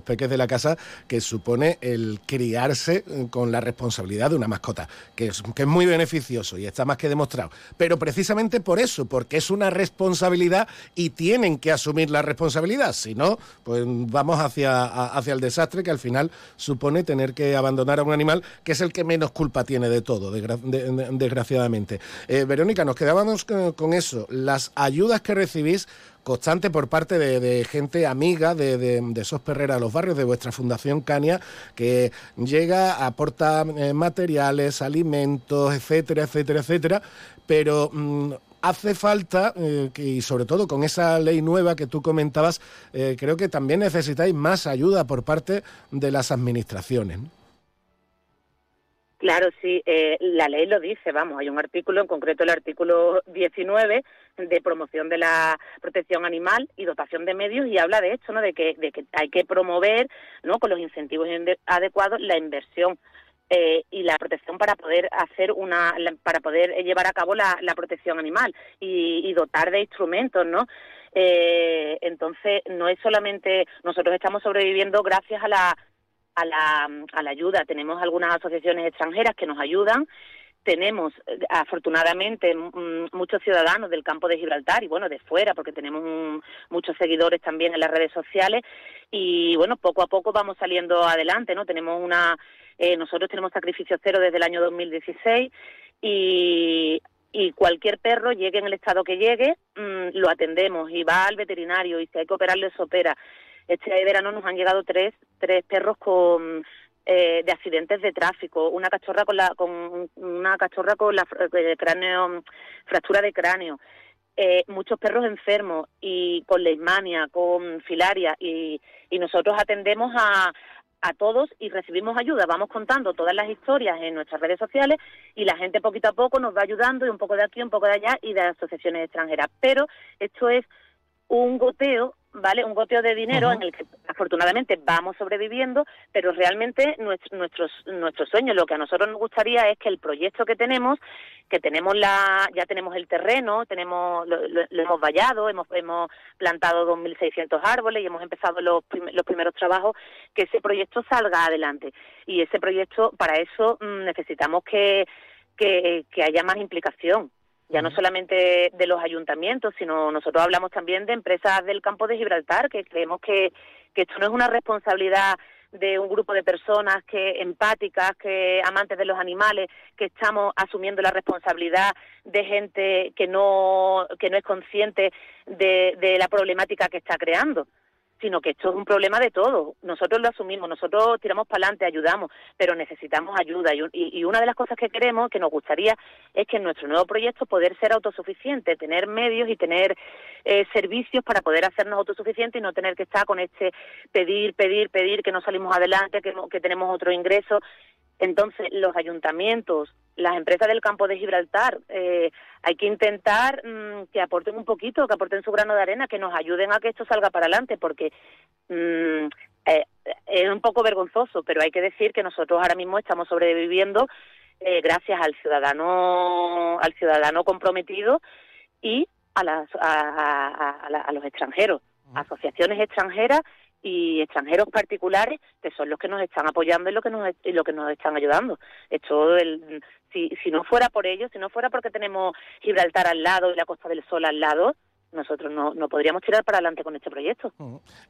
peques de la casa, que supone el criarse eh, con la responsabilidad de una mascota, que es, que es muy beneficioso y está más que demostrado. Pero precisamente por eso, porque es una responsabilidad y tienen que asumir la responsabilidad. Si no, pues vamos hacia, hacia el desastre que al final supone tener que abandonar a un animal que es el que menos culpa tiene de todo, desgraciadamente. Eh, Verónica, nos quedábamos con eso. Las ayudas ayudas que recibís constante por parte de, gente amiga de, de, de, SOS Perrera los barrios, de vuestra Fundación Cania, que llega, aporta eh, materiales, alimentos, etcétera, etcétera, etcétera, pero mm, hace falta, eh, y sobre todo con esa ley nueva que tú comentabas, eh, creo que también necesitáis más ayuda por parte de las administraciones. Claro, sí, la ley lo dice, vamos, hay un artículo, en concreto el artículo 19, de promoción de la protección animal y dotación de medios, y habla de esto, ¿no? De que, de que hay que promover, ¿no? Con los incentivos adecuados la inversión eh, y la protección para poder hacer una, para poder llevar a cabo la, protección animal y, dotar de instrumentos, ¿no? Eh, entonces, no es solamente nosotros estamos sobreviviendo gracias a la a la, a la ayuda. Tenemos algunas asociaciones extranjeras que nos ayudan tenemos eh, afortunadamente muchos ciudadanos del campo de Gibraltar y bueno de fuera porque tenemos muchos seguidores también en las redes sociales y bueno poco a poco vamos saliendo adelante no tenemos una eh, nosotros tenemos sacrificio cero desde el año 2016 y y cualquier perro llegue en el estado que llegue mm, lo atendemos y va al veterinario y si hay que operarle se opera. Este verano nos han llegado tres, tres perros con eh, de accidentes de tráfico, una cachorra con la con una cachorra con la eh, cráneo fractura de cráneo, eh, muchos perros enfermos y con leishmania, con filaria y, y nosotros atendemos a, a todos y recibimos ayuda. Vamos contando todas las historias en nuestras redes sociales y la gente poquito a poco nos va ayudando y un poco de aquí, un poco de allá y de asociaciones extranjeras. Pero esto es un goteo ¿vale? Un goteo de dinero en el que afortunadamente vamos sobreviviendo, pero realmente nuestro, nuestros, nuestro sueño, lo que a nosotros nos gustaría es que el proyecto que tenemos, que tenemos la, ya tenemos el terreno, tenemos, lo, hemos vallado, hemos, hemos plantado 2.600 árboles y hemos empezado los, los primeros trabajos, que ese proyecto salga adelante. Y ese proyecto, para eso mm, necesitamos que, que, que haya más implicación ya no solamente de los ayuntamientos, sino nosotros hablamos también de empresas del campo de Gibraltar, que creemos que, que esto no es una responsabilidad de un grupo de personas que empáticas, que amantes de los animales, que estamos asumiendo la responsabilidad de gente que no que no es consciente de, de la problemática que está creando sino que esto es un problema de todos. Nosotros lo asumimos, nosotros tiramos para adelante, ayudamos, pero necesitamos ayuda. Y, una de las cosas que queremos, que nos gustaría, es que en nuestro nuevo proyecto poder ser autosuficiente, tener medios y tener eh, servicios para poder hacernos autosuficientes y no tener que estar con este pedir, pedir, pedir, que no salimos adelante, que, que tenemos otro ingreso. Entonces, los ayuntamientos, las empresas del campo de Gibraltar, eh, hay que intentar mm, que aporten un poquito, que aporten su grano de arena, que nos ayuden a que esto salga para adelante, porque mm, eh, es un poco vergonzoso, pero hay que decir que nosotros ahora mismo estamos sobreviviendo eh, gracias al ciudadano, al ciudadano comprometido y a, las, a, los extranjeros, asociaciones extranjeras y extranjeros particulares que son los que nos están apoyando y lo que nos y lo que nos están ayudando. Esto el, si si no fuera por ellos si no fuera porque tenemos Gibraltar al lado y la Costa del Sol al lado nosotros no, no podríamos tirar para adelante con este proyecto.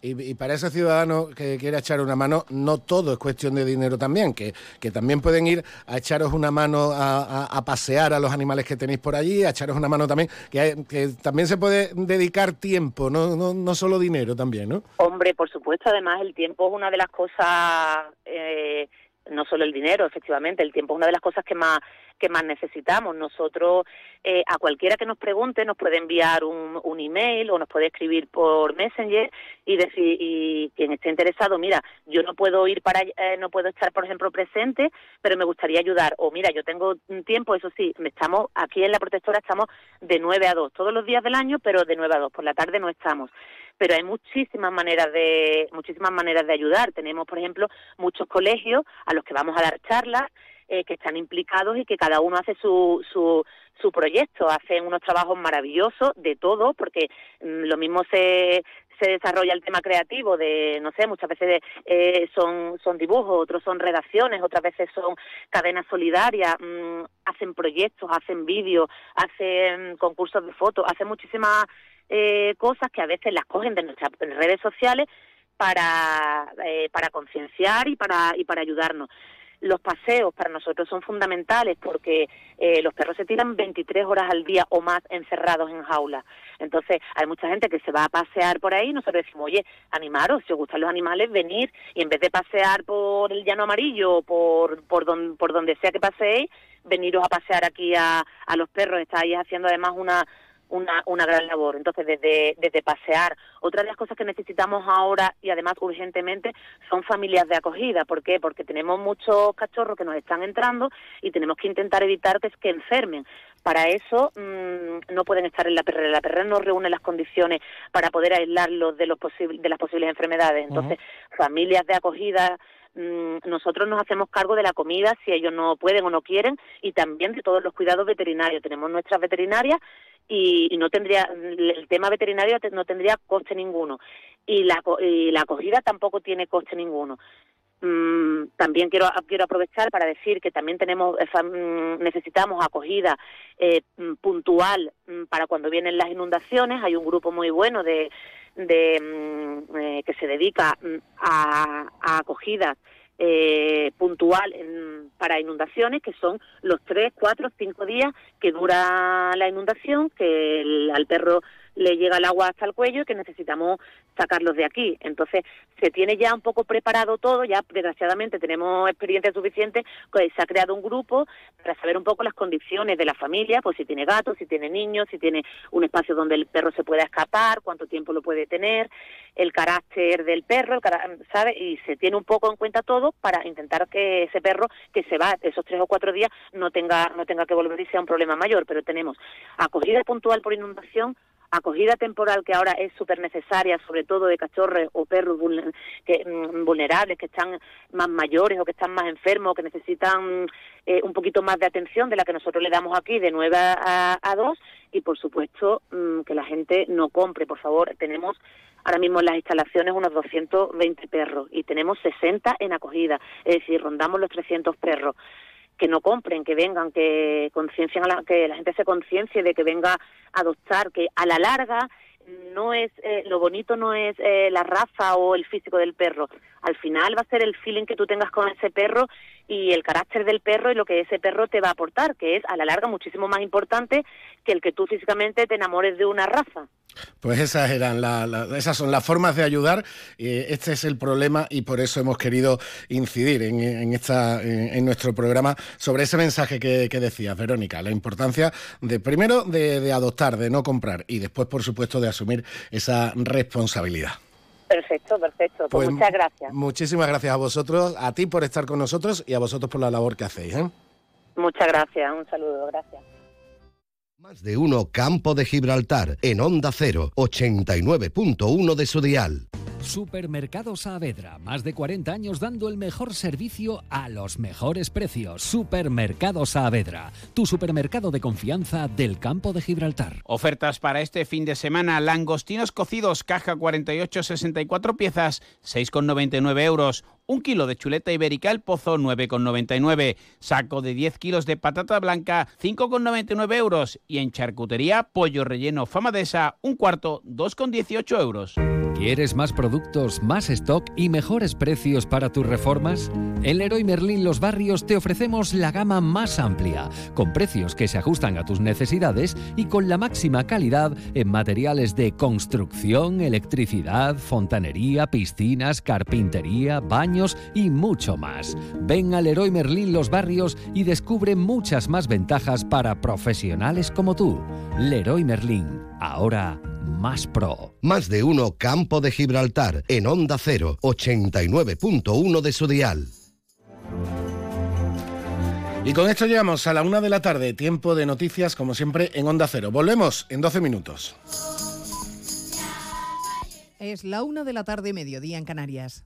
y, para ese ciudadano que quiera echar una mano, no todo es cuestión de dinero también, que, que también pueden ir a echaros una mano a, pasear a los animales que tenéis por allí, a echaros una mano también, que, que también se puede dedicar tiempo, no, no, no solo dinero también, ¿no? Hombre, por supuesto, además el tiempo es una de las cosas... Eh, no solo el dinero, efectivamente, el tiempo es una de las cosas que más que más necesitamos. Nosotros, eh, a cualquiera que nos pregunte, nos puede enviar un, un, email o nos puede escribir por Messenger y decir, y quien esté interesado, mira, yo no puedo ir para, eh, no puedo estar, por ejemplo, presente, pero me gustaría ayudar. O mira, yo tengo tiempo, eso sí, estamos aquí en la protectora, estamos de 9 a 2, todos los días del año, pero de 9 a 2, por la tarde no estamos pero hay muchísimas maneras de muchísimas maneras de ayudar. Tenemos, por ejemplo, muchos colegios a los que vamos a dar charlas eh, que están implicados y que cada uno hace su, su, proyecto, hacen unos trabajos maravillosos de todo, porque mm, lo mismo se, se desarrolla el tema creativo de, no sé, muchas veces eh, son, son dibujos, otros son redacciones, otras veces son cadenas solidarias, mm, hacen proyectos, hacen vídeos, hacen concursos de fotos, hacen muchísimas eh, cosas que a veces las cogen de nuestras redes sociales para, eh, para concienciar y para, y para ayudarnos. Los paseos para nosotros son fundamentales porque eh, los perros se tiran 23 horas al día o más encerrados en jaulas. Entonces, hay mucha gente que se va a pasear por ahí y nosotros decimos, oye, animaros, si os gustan los animales, venir y en vez de pasear por el llano amarillo por, por, por donde sea que paseéis, veniros a pasear aquí a, a los perros. Estáis haciendo además una una, una gran labor. Entonces, desde, desde pasear. Otra de las cosas que necesitamos ahora y además urgentemente son familias de acogida. ¿Por qué? Porque tenemos muchos cachorros que nos están entrando y tenemos que intentar evitar que, que enfermen. Para eso mm, no pueden estar en la perrera. La perrera no reúne las condiciones para poder aislarlos de, los de las posibles enfermedades. Entonces, familias de acogida nosotros nos hacemos cargo de la comida si ellos no pueden o no quieren y también de todos los cuidados veterinarios. Tenemos nuestras veterinarias y, no tendría el tema veterinario no tendría coste ninguno y la, y la acogida tampoco tiene coste ninguno. Mm, también quiero quiero aprovechar para decir que también tenemos eh, mm, necesitamos acogida eh, mm, puntual para cuando vienen las inundaciones. Hay un grupo muy bueno de, de eh, que se dedica a, a acogidas eh, puntual para inundaciones, que son los tres, cuatro, cinco días que dura la inundación, que al perro le llega el agua hasta el cuello y que necesitamos sacarlos de aquí. Entonces, se tiene ya un poco preparado todo, ya desgraciadamente tenemos experiencia suficiente, pues se ha creado un grupo para saber un poco las condiciones de la familia, pues si tiene gatos, si tiene niños, si tiene un espacio donde el perro se pueda escapar, cuánto tiempo lo puede tener, el carácter del perro, ¿sabe? Y se tiene un poco en cuenta todo para intentar que ese perro que se va esos tres o cuatro días no tenga, no tenga que volver y sea un problema mayor, pero tenemos acogida puntual por acogida temporal que ahora es súper necesaria, sobre todo de cachorros o perros mm, vulnerables, que están más mayores o que están más enfermos, que necesitan eh, un poquito más de atención de la que nosotros le damos aquí de 9 a, a 2 y por supuesto mm, que la gente no compre, por favor, tenemos ahora mismo en las instalaciones unos 220 perros y tenemos 60 en acogida, es decir, rondamos los 300 perros que no compren, que vengan, que conciencien la, que la gente se conciencie de que venga a adoptar, que a la larga no es eh, lo bonito no es eh, la raza o el físico del perro. Al final va a ser el feeling que tú tengas con ese perro y el carácter del perro y lo que ese perro te va a aportar, que es a la larga muchísimo más importante que el que tú físicamente te enamores de una raza. Pues esas eran esas son las formas de ayudar. este es el problema y por eso hemos querido incidir en, esta, en, nuestro programa sobre ese mensaje que, decías, Verónica, la importancia de primero de, adoptar, de no comprar y después, por supuesto, de asumir esa responsabilidad. Perfecto, perfecto. Pues, pues muchas gracias. Muchísimas gracias a vosotros, a ti por estar con nosotros y a vosotros por la labor que hacéis. ¿eh? Muchas gracias, un saludo, gracias. Más de uno Campo de Gibraltar en Onda 0, 89.1 de su dial. Supermercado Saavedra, más de 40 años dando el mejor servicio a los mejores precios. Supermercado Saavedra, tu supermercado de confianza del campo de Gibraltar. Ofertas para este fin de semana: langostinos cocidos, caja 48, 64 piezas, 6,99 euros. Un kilo de chuleta ibérica El Pozo, 9,99. Saco de 10 kilos de patata blanca, 5,99 euros. Y en charcutería, pollo relleno famadesa, un cuarto, 2,18 euros. ¿Quieres más productos, más stock y mejores precios para tus reformas? En Leroy Merlin Los Barrios te ofrecemos la gama más amplia, con precios que se ajustan a tus necesidades y con la máxima calidad en materiales de construcción, electricidad, fontanería, piscinas, carpintería, baños años y mucho más. Ven al Leroy Merlin Los Barrios y descubre muchas más ventajas para profesionales como tú. Leroy Merlin, ahora más pro. Más de uno Campo de Gibraltar en Onda 0, 89.1 de su dial. Y con esto llegamos a la una de la tarde, tiempo de noticias como siempre en Onda Cero. Volvemos en 12 minutos. Es la una de la tarde, mediodía en Canarias.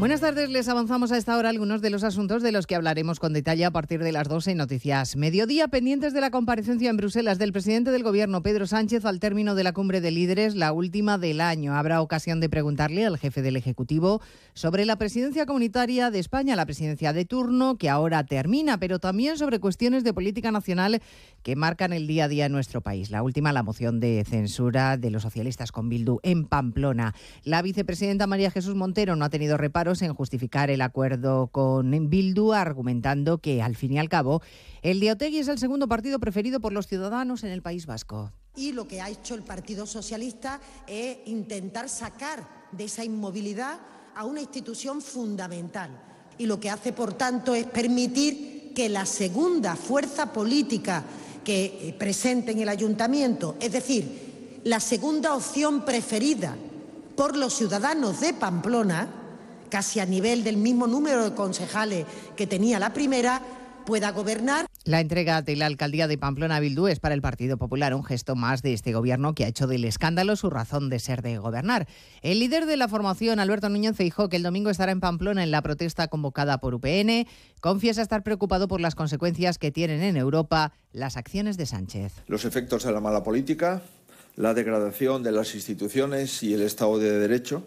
Buenas tardes, les avanzamos a esta hora algunos de los asuntos de los que hablaremos con detalle a partir de las 12 en Noticias Mediodía, pendientes de la comparecencia en Bruselas del presidente del Gobierno, Pedro Sánchez, al término de la cumbre de líderes, la última del año. Habrá ocasión de preguntarle al jefe del Ejecutivo sobre la presidencia comunitaria de España, la presidencia de turno, que ahora termina, pero también sobre cuestiones de política nacional que marcan el día a día en nuestro país. La última, la moción de censura de los socialistas con Bildu en Pamplona. La vicepresidenta María Jesús Montero no ha tenido reparos en justificar el acuerdo con Bildu, argumentando que, al fin y al cabo, el de Otegui es el segundo partido preferido por los ciudadanos en el País Vasco. Y lo que ha hecho el Partido Socialista es intentar sacar de esa inmovilidad a una institución fundamental. Y lo que hace, por tanto, es permitir que la segunda fuerza política que eh, presente en el ayuntamiento, es decir, la segunda opción preferida por los ciudadanos de Pamplona, casi a nivel del mismo número de concejales que tenía la primera, pueda gobernar. La entrega de la alcaldía de Pamplona a Bildu es para el Partido Popular un gesto más de este gobierno que ha hecho del escándalo su razón de ser de gobernar. El líder de la formación, Alberto Núñez Feijóo, que el domingo estará en Pamplona en la protesta convocada por UPN, confiesa estar preocupado por las consecuencias que tienen en Europa las acciones de Sánchez. Los efectos de la mala política, la degradación de las instituciones y el Estado de Derecho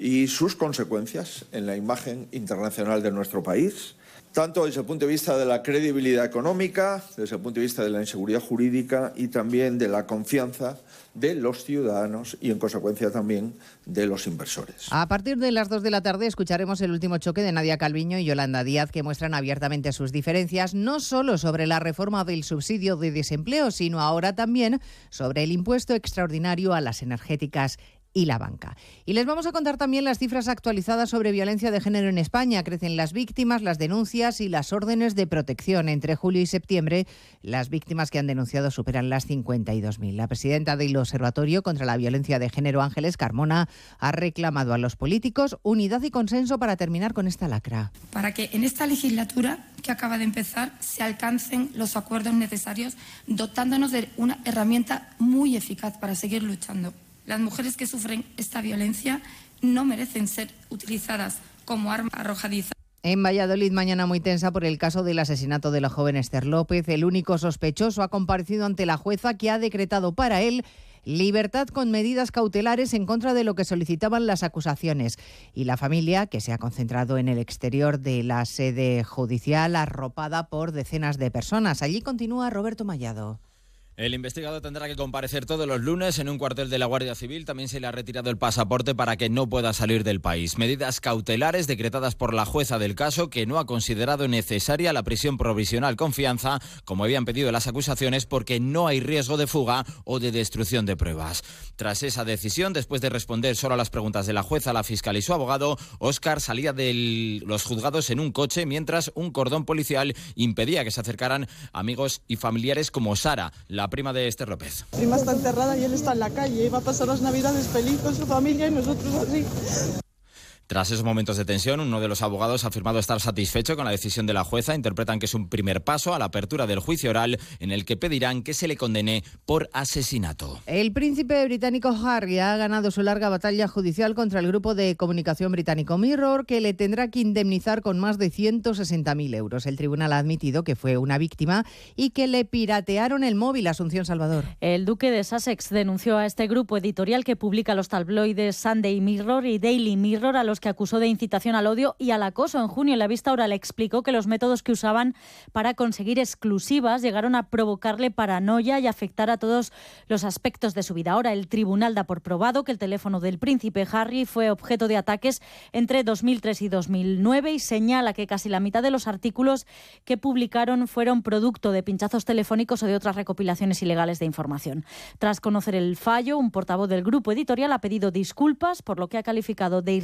y sus consecuencias en la imagen internacional de nuestro país, tanto desde el punto de vista de la credibilidad económica, desde el punto de vista de la inseguridad jurídica y también de la confianza de los ciudadanos y, en consecuencia, también de los inversores. A partir de las 2 de la tarde escucharemos el último choque de Nadia Calviño y Yolanda Díaz, que muestran abiertamente sus diferencias, no solo sobre la reforma del subsidio de desempleo, sino ahora también sobre el impuesto extraordinario a las energéticas y la banca. Y les vamos a contar también las cifras actualizadas sobre violencia de género en España. Crecen las víctimas, las denuncias y las órdenes de protección. Entre julio y septiembre, las víctimas que han denunciado superan las 52.000. La presidenta del Observatorio contra la Violencia de Género, Ángeles Carmona, ha reclamado a los políticos unidad y consenso para terminar con esta lacra. Para que en esta legislatura que acaba de empezar se alcancen los acuerdos necesarios, dotándonos de una herramienta muy eficaz para seguir luchando. Las mujeres que sufren esta violencia no merecen ser utilizadas como arma arrojadiza. En Valladolid, mañana muy tensa por el caso del asesinato de la joven Esther López. El único sospechoso ha comparecido ante la jueza que ha decretado para él libertad con medidas cautelares en contra de lo que solicitaban las acusaciones. Y la familia, que se ha concentrado en el exterior de la sede judicial, arropada por decenas de personas. Allí continúa Roberto Mallado. El investigado tendrá que comparecer todos los lunes en un cuartel de la Guardia Civil. También se le ha retirado el pasaporte para que no pueda salir del país. Medidas cautelares decretadas por la jueza del caso que no ha considerado necesaria la prisión provisional confianza, como habían pedido las acusaciones, porque no hay riesgo de fuga o de destrucción de pruebas. Tras esa decisión, después de responder solo a las preguntas de la jueza, la fiscal y su abogado, Óscar salía de los juzgados en un coche mientras un cordón policial impedía que se acercaran amigos y familiares como Sara, la prima de Esther López. Prima está enterrada y él está en la calle. Iba a pasar las navidades feliz con su familia y nosotros así. Tras esos momentos de tensión, uno de los abogados ha afirmado estar satisfecho con la decisión de la jueza. Interpretan que es un primer paso a la apertura del juicio oral en el que pedirán que se le condene por asesinato. El príncipe británico Harry ha ganado su larga batalla judicial contra el grupo de comunicación británico Mirror, que le tendrá que indemnizar con más de 160.000 euros. El tribunal ha admitido que fue una víctima y que le piratearon el móvil Asunción Salvador. El duque de Sussex denunció a este grupo editorial que publica los tabloides Sunday Mirror y Daily Mirror a los los que acusó de incitación al odio y al acoso. En junio, en la vista oral explicó que los métodos que usaban para conseguir exclusivas llegaron a provocarle paranoia y afectar a todos los aspectos de su vida. Ahora el tribunal da por probado que el teléfono del príncipe Harry fue objeto de ataques entre 2003 y 2009 y señala que casi la mitad de los artículos que publicaron fueron producto de pinchazos telefónicos o de otras recopilaciones ilegales de información. Tras conocer el fallo, un portavoz del grupo editorial ha pedido disculpas por lo que ha calificado de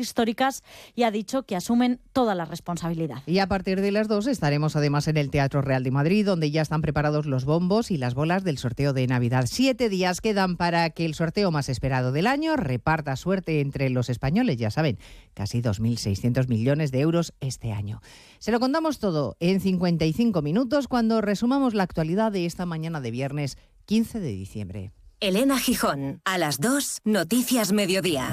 históricas y ha dicho que asumen toda la responsabilidad. Y a partir de las dos estaremos además en el Teatro Real de Madrid, donde ya están preparados los bombos y las bolas del sorteo de Navidad. Siete días quedan para que el sorteo más esperado del año reparta suerte entre los españoles, ya saben, casi 2.600 millones de euros este año. Se lo contamos todo en 55 minutos cuando resumamos la actualidad de esta mañana de viernes 15 de diciembre. Elena Gijón, a las 2, Noticias Mediodía.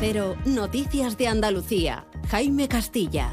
Cero, Noticias de Andalucía. Jaime Castilla.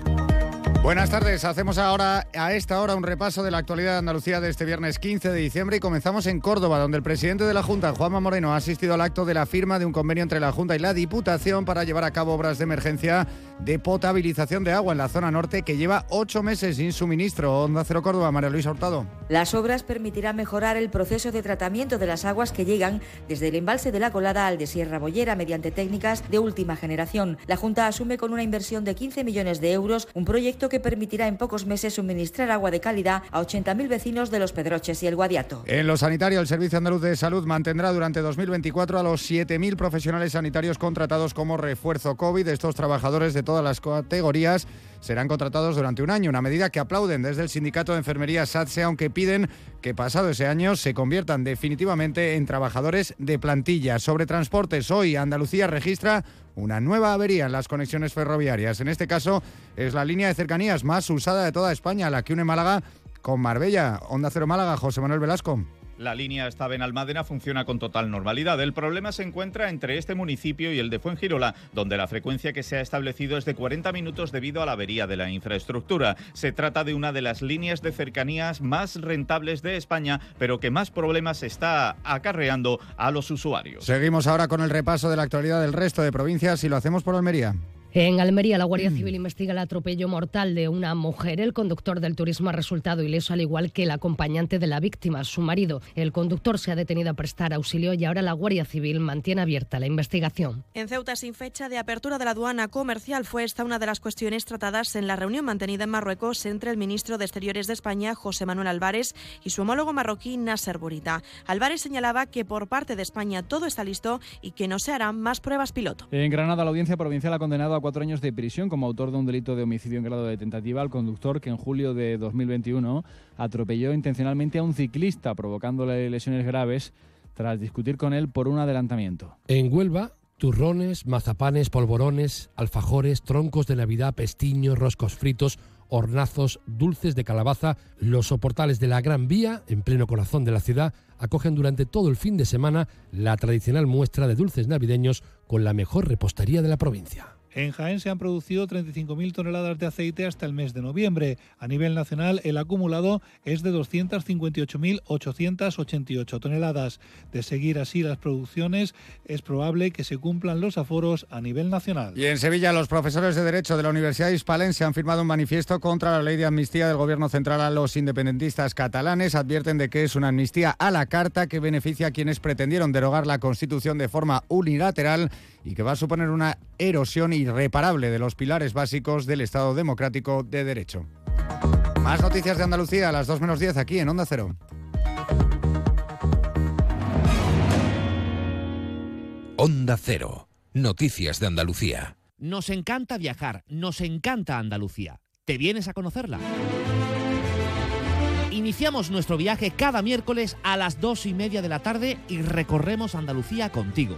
Buenas tardes, hacemos ahora a esta hora un repaso de la actualidad de Andalucía de este viernes 15 de diciembre y comenzamos en Córdoba, donde el presidente de la Junta, Juanma Moreno, ha asistido al acto de la firma de un convenio entre la Junta y la Diputación para llevar a cabo obras de emergencia de potabilización de agua en la zona norte que lleva ocho meses sin suministro. Onda Cero Córdoba, María Luisa Hurtado. Las obras permitirán mejorar el proceso de tratamiento de las aguas que llegan desde el embalse de la Colada al de Sierra Bollera mediante técnicas de última generación. La Junta asume con una inversión de 15 millones de euros un proyecto que permitirá en pocos meses suministrar agua de calidad a 80.000 vecinos de Los Pedroches y el Guadiato. En lo sanitario, el Servicio Andaluz de Salud mantendrá durante 2024 a los 7.000 profesionales sanitarios contratados como refuerzo COVID. Estos trabajadores de todas las categorías serán contratados durante un año, una medida que aplauden desde el sindicato de enfermería SATSE, aunque piden que pasado ese año se conviertan definitivamente en trabajadores de plantilla. Sobre transportes, hoy Andalucía registra una nueva avería en las conexiones ferroviarias. En este caso es la línea de cercanías más usada de toda España, la que une Málaga con Marbella. Onda Cero Málaga, José Manuel Velasco. La línea hasta Benalmádena funciona con total normalidad. El problema se encuentra entre este municipio y el de Fuengirola, donde la frecuencia que se ha establecido es de 40 minutos debido a la avería de la infraestructura. Se trata de una de las líneas de cercanías más rentables de España, pero que más problemas está acarreando a los usuarios. Seguimos ahora con el repaso de la actualidad del resto de provincias y lo hacemos por Almería. En Almería, la Guardia Civil investiga el atropello mortal de una mujer. El conductor del turismo ha resultado ileso, al igual que el acompañante de la víctima, su marido. El conductor se ha detenido a prestar auxilio y ahora la Guardia Civil mantiene abierta la investigación. En Ceuta, sin fecha de apertura de la aduana comercial, fue esta una de las cuestiones tratadas en la reunión mantenida en Marruecos entre el ministro de Exteriores de España, José Manuel Álvarez, y su homólogo marroquí, Nasser Burita. Álvarez señalaba que por parte de España todo está listo y que no se harán más pruebas piloto. En Granada, la audiencia provincial ha condenado a cuatro años de prisión como autor de un delito de homicidio en grado de tentativa al conductor que en julio de 2021 atropelló intencionalmente a un ciclista provocándole lesiones graves tras discutir con él por un adelantamiento. En Huelva, turrones, mazapanes, polvorones, alfajores, troncos de Navidad, pestiños, roscos fritos, hornazos, dulces de calabaza, los soportales de la Gran Vía, en pleno corazón de la ciudad, acogen durante todo el fin de semana la tradicional muestra de dulces navideños con la mejor repostería de la provincia. En Jaén se han producido 35.000 toneladas de aceite hasta el mes de noviembre. A nivel nacional, el acumulado es de 258.888 toneladas. De seguir así las producciones, es probable que se cumplan los aforos a nivel nacional. Y en Sevilla, los profesores de Derecho de la Universidad Hispalense han firmado un manifiesto contra la ley de amnistía del Gobierno central a los independentistas catalanes. Advierten de que es una amnistía a la carta que beneficia a quienes pretendieron derogar la Constitución de forma unilateral y que va a suponer una erosión irreparable de los pilares básicos del Estado democrático de derecho. Más noticias de Andalucía a las 2 menos 10 aquí en Onda Cero. Onda Cero. Noticias de Andalucía. Nos encanta viajar, nos encanta Andalucía. ¿Te vienes a conocerla? Iniciamos nuestro viaje cada miércoles a las dos y media de la tarde y recorremos Andalucía contigo.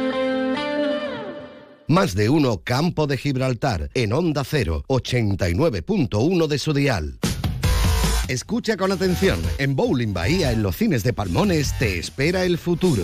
Más de uno Campo de Gibraltar en Onda 0, 89.1 de su dial. Escucha con atención. En Bowling Bahía, en los cines de Palmones, te espera el futuro.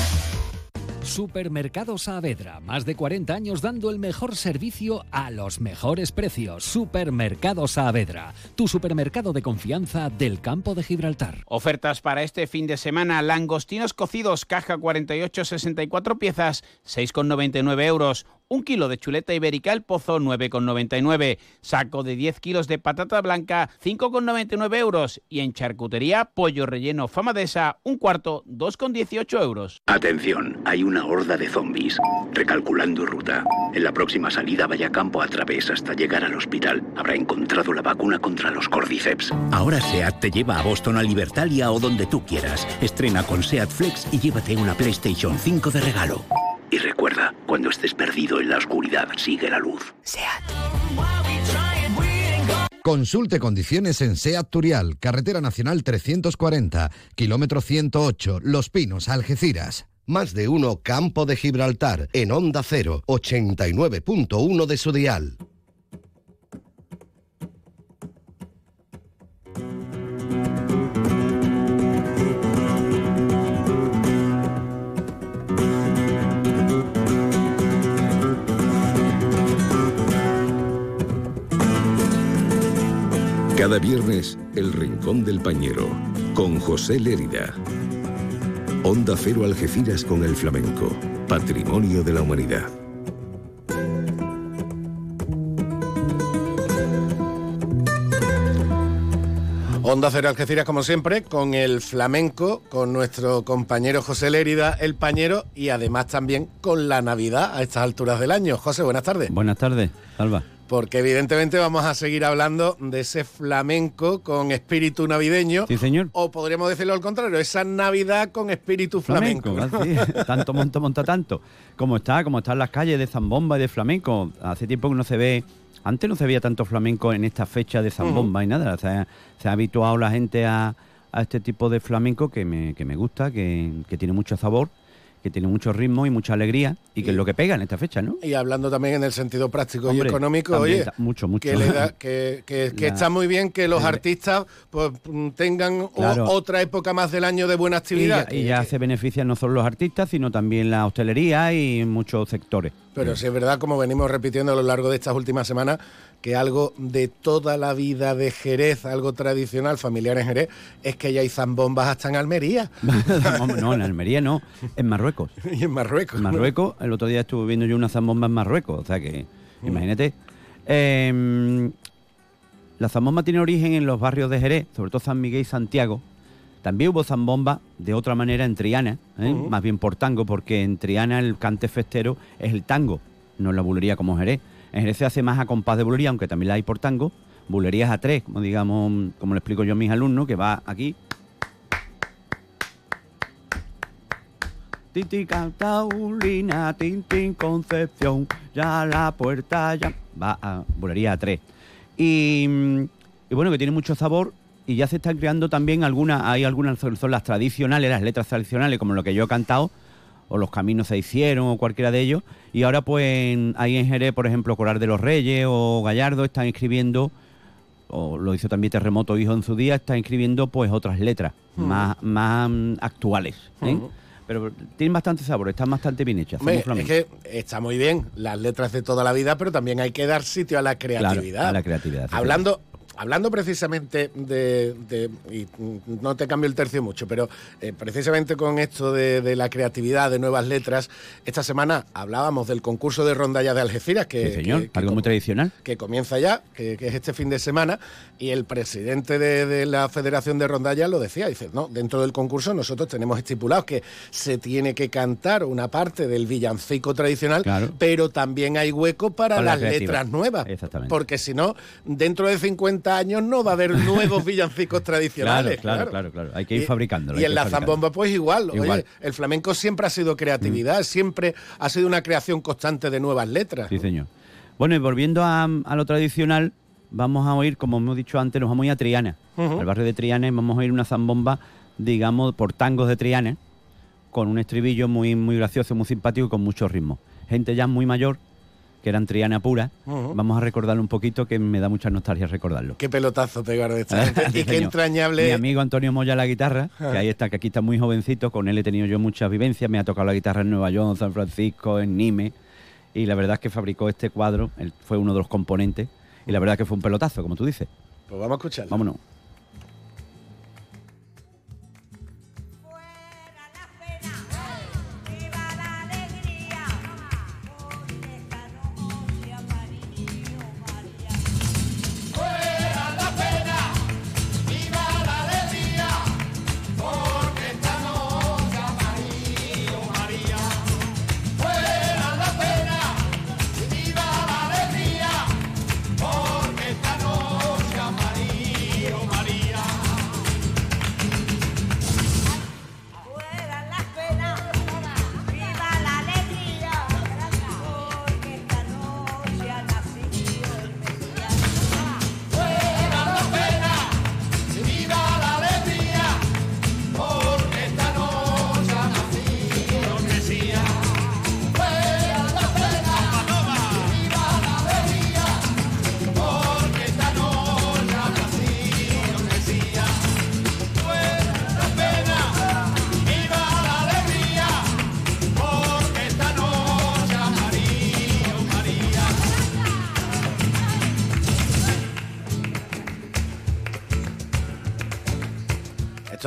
Supermercado Saavedra, más de 40 años dando el mejor servicio a los mejores precios. Supermercado Saavedra, tu supermercado de confianza del campo de Gibraltar. Ofertas para este fin de semana: langostinos cocidos, caja 48, 64 piezas, 6,99 euros. Un kilo de chuleta ibérica el pozo, 9,99. Saco de 10 kilos de patata blanca, 5,99 euros. Y en charcutería, pollo relleno famadesa, un cuarto, 2,18 euros. Atención, hay una horda de zombies. Recalculando ruta. En la próxima salida vaya campo a través hasta llegar al hospital. Habrá encontrado la vacuna contra los cordyceps. Ahora SEAT te lleva a Boston, a Libertalia o donde tú quieras. Estrena con SEAT Flex y llévate una PlayStation 5 de regalo. Y recuerda, cuando estés perdido en la oscuridad, sigue la luz. SEAT. Consulte condiciones en SEAT Turial, Carretera Nacional 340, kilómetro 108, Los Pinos, Algeciras. Más de uno Campo de Gibraltar, en Onda 0, 89.1 de su dial. Cada viernes, El Rincón del Pañero, con José Lérida. Onda Cero Algeciras con el flamenco, patrimonio de la humanidad. Onda Cero Algeciras, como siempre, con el flamenco, con nuestro compañero José Lérida, el pañero, y además también con la Navidad a estas alturas del año. José, buenas tardes. Buenas tardes, Alba. Porque evidentemente vamos a seguir hablando de ese flamenco con espíritu navideño. Sí, señor. O podríamos decirlo al contrario, esa Navidad con espíritu flamenco. tanto monta, monta tanto. Como está, como están las calles de Zambomba y de flamenco. Hace tiempo que no se ve antes no se veía tanto flamenco en esta fecha de zambomba y nada. Se ha, se ha habituado la gente a, a este tipo de flamenco que me, que me gusta, que, que tiene mucho sabor que tiene mucho ritmo y mucha alegría y que es lo que pega en esta fecha, ¿no? Y hablando también en el sentido práctico Hombre, y económico, oye, mucho, mucho. que, le da- que, que- que La- está muy bien que los el- artistas pues, tengan o- otra época más del año de buena Y actividad. ya, y ya se benefician no solo los artistas, sino también la hostelería y muchos sectores. Pero sí es verdad, como venimos repitiendo a lo largo de estas últimas semanas, que algo de toda la vida de Jerez, algo tradicional, familiar en Jerez, es que ya hay zambombas hasta en Almería no, en Almería no, en Marruecos. y en Marruecos. En Marruecos, el otro día estuve viendo yo una zambomba en Marruecos, o sea que, Mm. imagínate. Eh, la zambomba tiene origen en los barrios de Jerez, sobre todo San Miguel y Santiago. También hubo zambomba de otra manera en Triana, ¿eh? Más bien por tango, porque en Triana el cante festero es el tango, no la bulería como Jerez. En Jerez se hace más a compás de bulería, aunque también la hay por tango. Bulerías a tres, como digamos, como le explico yo a mis alumnos, que va aquí, Titi Cantaulina, Tintín Concepción, ya la puerta ya va a bulería a tres. Y, mm, y bueno, que tiene mucho sabor y ya se están creando también algunas, hay algunas son las tradicionales, las letras tradicionales, como lo que yo he cantado, o los caminos se hicieron, o cualquiera de ellos. Y ahora pues ahí en Jerez, por ejemplo, Corar de los Reyes o Gallardo están escribiendo o lo hizo también Terremoto Hijo en su día, está escribiendo pues otras letras Mm. más, más mm, actuales. ¿eh? Ujú. Pero tienen bastante sabor, están bastante bien hechas. Es que está muy bien las letras de toda la vida, pero también hay que dar sitio a la Claro, creatividad. a la creatividad. Hablando, hablando precisamente de, de- y no te cambio el tercio mucho, pero eh, precisamente con esto de, de la creatividad, de nuevas letras, esta semana hablábamos del concurso de rondalla de Algeciras, que, Sí, señor, que- que algo muy tradicional. que comienza ya, que, es este fin de semana, y el presidente de, de la Federación de Rondalla lo decía, dice, no, dentro del concurso nosotros tenemos estipulado que se tiene que cantar una parte del villancico tradicional, Claro. pero también hay hueco para, Para la las letras nuevas, Exactamente. porque si no, dentro de 50 años no va a haber nuevos villancicos tradicionales. Claro, claro, claro, claro. Hay que ir fabricándolo, Y en la zambomba, pues igual. Oye, Igual. Mm. el flamenco siempre ha sido creatividad, siempre ha sido una creación constante de nuevas letras. Sí, señor. Bueno, y volviendo a, a lo tradicional, vamos a oír, como hemos dicho antes, nos vamos a ir a Triana. Ujú. Al barrio de Triana y vamos a oír una zambomba, digamos, por tangos de Triana, con un estribillo muy, muy gracioso, muy simpático y con mucho ritmo. Gente ya muy mayor, que eran Triana pura. Vamos a recordarlo un poquito, que me da mucha nostalgia recordarlo. Qué pelotazo pegar de esta gente. Y qué entrañable. Mi amigo Antonio Moya la guitarra, Ah. que ahí está, que aquí está muy jovencito, con él he tenido yo muchas vivencias, me ha tocado la guitarra en Nueva York, en San Francisco, en Nime, y la verdad es que fabricó este cuadro, él fue uno de los componentes, y la verdad es que fue un pelotazo, como tú dices. Pues vamos a escucharlo. Vámonos.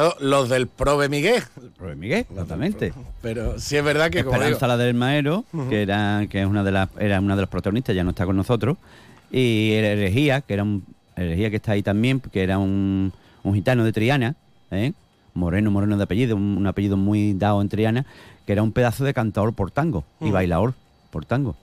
Esto, los del Prove Miguel. Prove Miguel, exactamente. Pero sí es verdad que como Esperanza digo, la del Maero, que era que es una de las era una de los protagonistas, ya no está con nosotros, y el Herejía, que era un Herejía que está ahí también, que era un, un gitano de Triana, ¿eh? moreno, moreno de apellido, un, un apellido muy dado en Triana, que era un pedazo de cantador por tango y bailador por tango.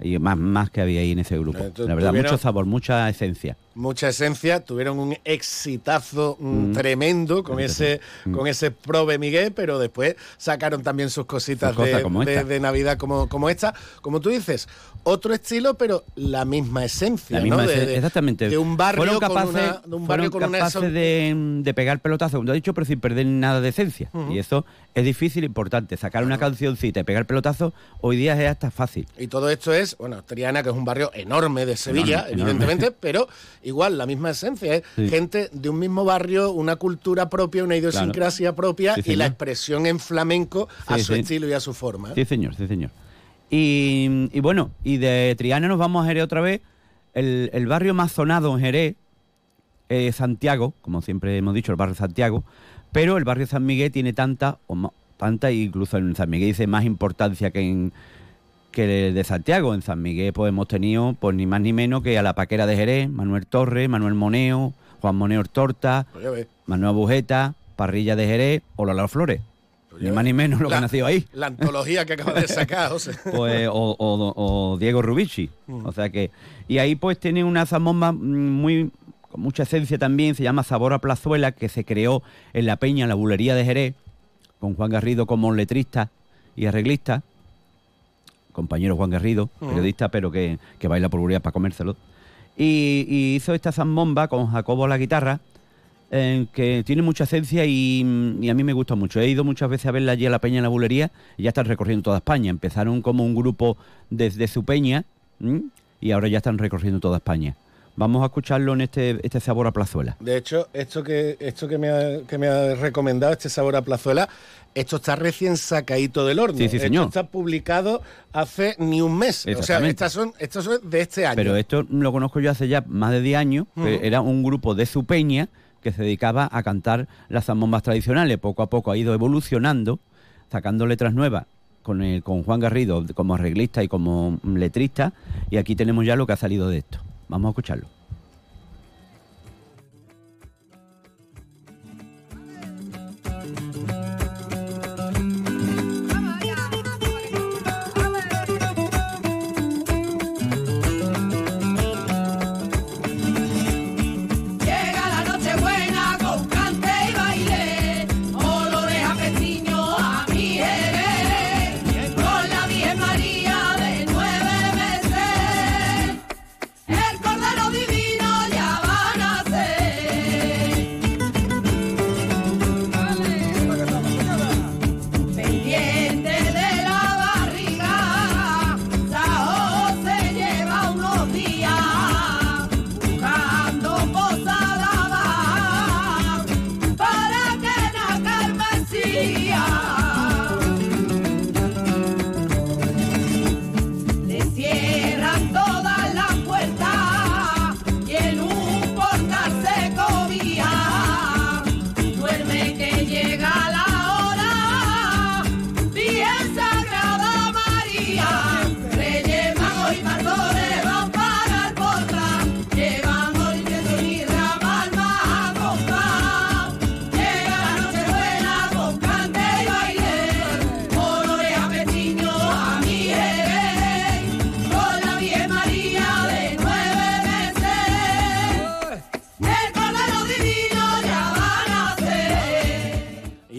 Y más, más que había ahí en ese grupo. Eh, La verdad, tuvieron- mucho sabor, mucha esencia. Mucha esencia, tuvieron un exitazo mm, tremendo con ese Mm. con ese Prove Miguel, pero después sacaron también sus cositas de, Navidad como, como esta. Como tú dices, otro estilo, pero la misma esencia, La misma ¿no? De- esen- de- exactamente. De un barrio fueron con capaces, una, de un barrio con una capaces son- de, de pegar pelotazo, como te he dicho, pero sin perder nada de esencia. Y eso es difícil, importante. Sacar una cancioncita y pegar pelotazo hoy día es hasta fácil. Y todo esto es, bueno, Triana, que es un barrio enorme de Sevilla, Enorme, evidentemente, pero igual, la misma esencia, es Sí. gente de un mismo barrio, una cultura propia, una idiosincrasia propia Sí, y la expresión en flamenco a su estilo y a su forma. ¿eh? Sí, señor, sí, señor. Y, y bueno, y de Triana nos vamos a Jerez otra vez. El, el barrio más sonado en Jerez es Santiago, como siempre hemos dicho, el barrio Santiago, pero el barrio San Miguel tiene tanta, o ma- tanta, incluso en San Miguel dice más importancia que en que el de Santiago. En San Miguel pues hemos tenido pues ni más ni menos que a la paquera de Jerez, Manuel Torres, Manuel Moneo, Juan Moneo Torta, Pues. Manuel Bujeta, Parrilla de Jerez o Lola Flores. Ni más ni menos lo que La- ha nacido ahí La antología que acabas de sacar, José. pues, o, o- o Diego Rubici. Mm. O sea que. Y ahí pues tiene una zambomba mm, muy. con mucha esencia también, se llama Sabor a Plazuela, que se creó en la Peña, en la bulería de Jerez, con Juan Garrido como letrista y arreglista. Compañero Juan Garrido, Mm. periodista, pero que, que baila por bulería para comérselo. Y, y hizo esta zambomba con Jacobo la guitarra, eh, que tiene mucha esencia y, y a mí me gusta mucho. He ido muchas veces a verla allí a la Peña en la Bulería y ya están recorriendo toda España. Empezaron como un grupo desde su peña ¿m? y ahora ya están recorriendo toda España. Vamos a escucharlo en este, este sabor a plazuela. De hecho, esto que, esto que me ha, que me ha recomendado, este sabor a plazuela, esto está recién sacadito del horno. Sí, sí, Esto señor. está publicado hace ni un mes. O sea, estas son, estos son de este año. Pero esto lo conozco yo hace ya más de 10 años. Era un grupo de su peña que se dedicaba a cantar las zambombas tradicionales. Poco a poco ha ido evolucionando, sacando letras nuevas con, el, con Juan Garrido como arreglista y como letrista. Y aquí tenemos ya lo que ha salido de esto. Vamos a escucharlo.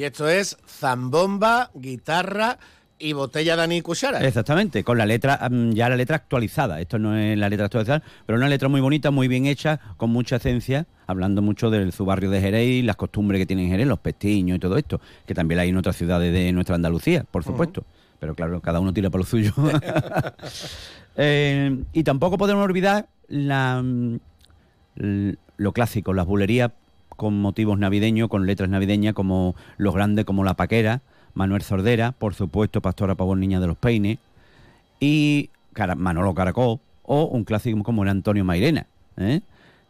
Esto es zambomba, guitarra y botella de Ani Cuchara. Exactamente, con la letra, mm, ya la letra actualizada. Esto no es la letra actualizada, pero una letra muy bonita, muy bien hecha, con mucha esencia, hablando mucho de su barrio de Jerez y las costumbres que tienen en Jerez, los pestiños y todo esto, que también hay en otras ciudades de nuestra Andalucía, por supuesto. Pero claro, cada uno tira por lo suyo. Eh, y tampoco podemos olvidar la, mm, lo clásico, las bulerías con motivos navideños, con letras navideñas, como los grandes, como La Paquera, Manuel Sordera, por supuesto, Pastora Pavón Niña de los Peines, y Manolo Caracol, o un clásico como era Antonio Mairena, ¿eh?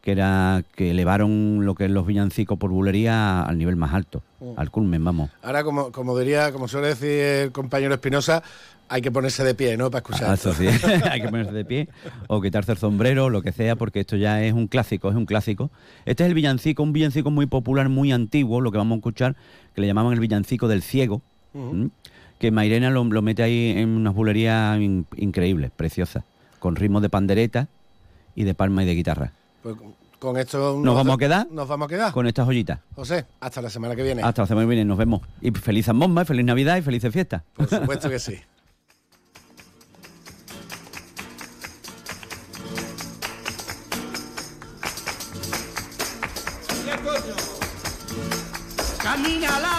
que era que elevaron lo que es los villancicos por bulería al nivel más alto, Mm. al culmen, vamos. Ahora, como, como diría, como suele decir el compañero Espinosa, hay que ponerse de pie, ¿no? Para escuchar. Ah, sí, hay que ponerse de pie o quitarse el sombrero, lo que sea, porque esto ya es un clásico, es un clásico. Este es el villancico, un villancico muy popular, muy antiguo, lo que vamos a escuchar, que le llamaban el villancico del ciego, que Mairena lo, lo mete ahí en unas bulerías in- increíbles, preciosas, con ritmos de pandereta y de palma y de guitarra. Pues, con esto Nos vamos a quedar Nos vamos a quedar. con estas joyitas. José, hasta la semana que viene. Hasta la semana que viene, nos vemos. Y feliz Zambomba, feliz Navidad y felices fiestas. Por supuesto que sí. señalar.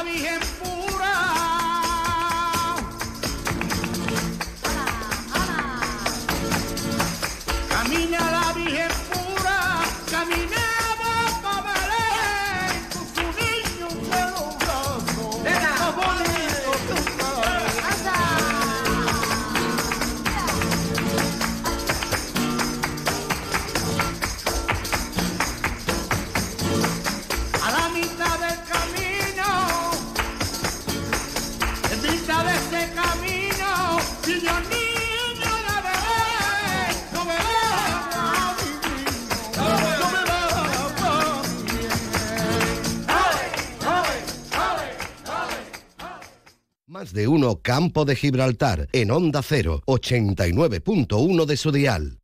Más de uno Campo de Gibraltar en Onda 0, 89.1 de su dial.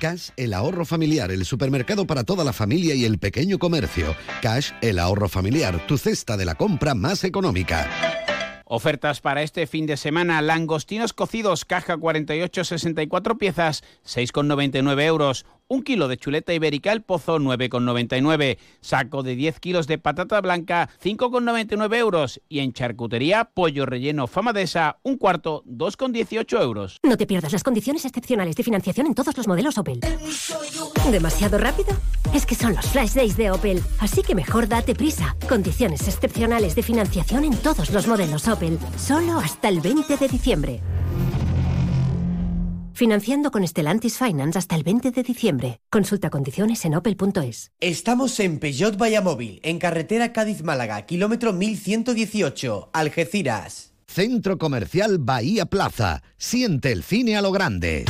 Cash, el ahorro familiar, el supermercado para toda la familia y el pequeño comercio. Cash, el ahorro familiar, tu cesta de la compra más económica. Ofertas para este fin de semana. Langostinos cocidos, caja 48, 64 piezas, 6,99 euros. Un kilo de chuleta ibérica El Pozo, 9,99. Saco de 10 kilos de patata blanca, 5,99 euros. Y en charcutería, pollo relleno Famadesa, un cuarto, 2,18 euros. No te pierdas las condiciones excepcionales de financiación en todos los modelos Opel. ¿Demasiado rápido? Es que son los flash days de Opel, así que mejor date prisa. Condiciones excepcionales de financiación en todos los modelos Opel, solo hasta el 20 de diciembre. Financiando con Stellantis Finance hasta el 20 de diciembre. Consulta condiciones en opel.es. Estamos en Peugeot Vallamóvil, en carretera Cádiz-Málaga, kilómetro 1118, Algeciras. Centro Comercial Bahía Plaza. Siente el cine a lo grande.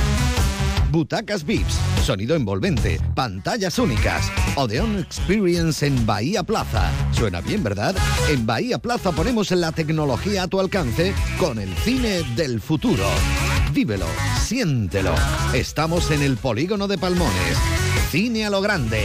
Butacas VIPs, sonido envolvente, pantallas únicas. Odeon Experience en Bahía Plaza. Suena bien, ¿verdad? En Bahía Plaza ponemos la tecnología a tu alcance con el cine del futuro. Vívelo, siéntelo. Estamos en el polígono de Palmones. Cine a lo grande.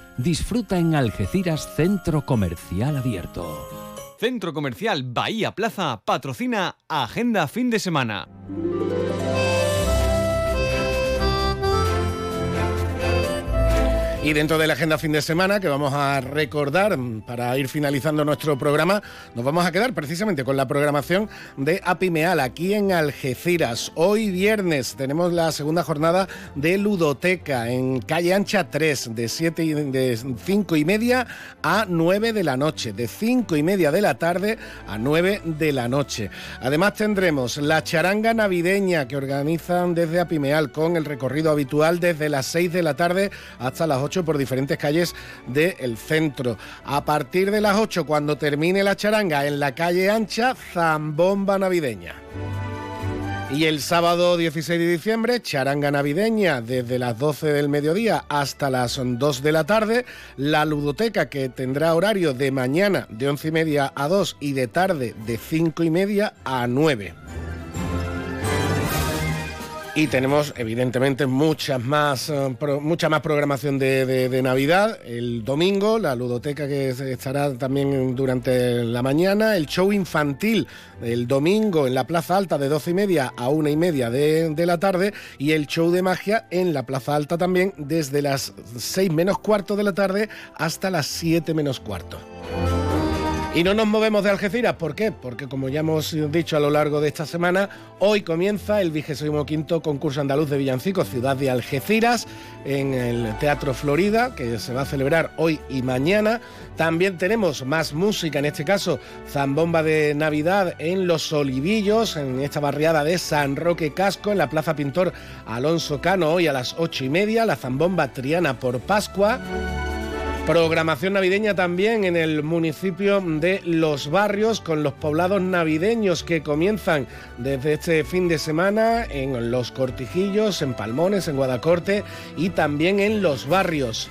Disfruta en Algeciras Centro Comercial Abierto. Centro Comercial Bahía Plaza patrocina Agenda Fin de Semana. Y dentro de la agenda fin de semana que vamos a recordar mm, para ir finalizando nuestro programa, nos vamos a quedar precisamente con la programación de Apimeal aquí en Algeciras. Hoy viernes tenemos la segunda jornada de Ludoteca en calle Ancha 3 de, 7 y, de 5 y media a 9 de la noche, de 5 y media de la tarde a 9 de la noche. Además tendremos la charanga navideña que organizan desde Apimeal con el recorrido habitual desde las 6 de la tarde hasta las 8 por diferentes calles del centro. A partir de las 8, cuando termine la charanga en la calle ancha, zambomba navideña. Y el sábado 16 de diciembre, charanga navideña desde las 12 del mediodía hasta las 2 de la tarde. La ludoteca que tendrá horario de mañana de 11 y media a 2 y de tarde de 5 y media a 9. Y tenemos, evidentemente, muchas más, eh, mucha más programación de, Navidad. El domingo, la ludoteca que estará también durante la mañana. El show infantil el domingo en la Plaza Alta de 12 y media a 1 y media de, de la tarde. Y el show de magia en la Plaza Alta también desde las 6 menos cuarto de la tarde hasta las 7 menos cuarto. Y no nos movemos de Algeciras, ¿por qué? Porque como ya hemos dicho a lo largo de esta semana, hoy comienza el 25 concurso andaluz de villancicos Ciudad de Algeciras en el Teatro Florida, que se va a celebrar hoy y mañana. También tenemos más música, en este caso zambomba de Navidad en Los Olivillos, en esta barriada de San Roque Casco, en la Plaza Pintor Alonso Cano, hoy a las ocho y media, la zambomba Triana por Pascua. Programación navideña también en el municipio de Los Barrios con los poblados navideños que comienzan desde este fin de semana en Los Cortijillos, en Palmones, en Guadacorte y también en Los Barrios.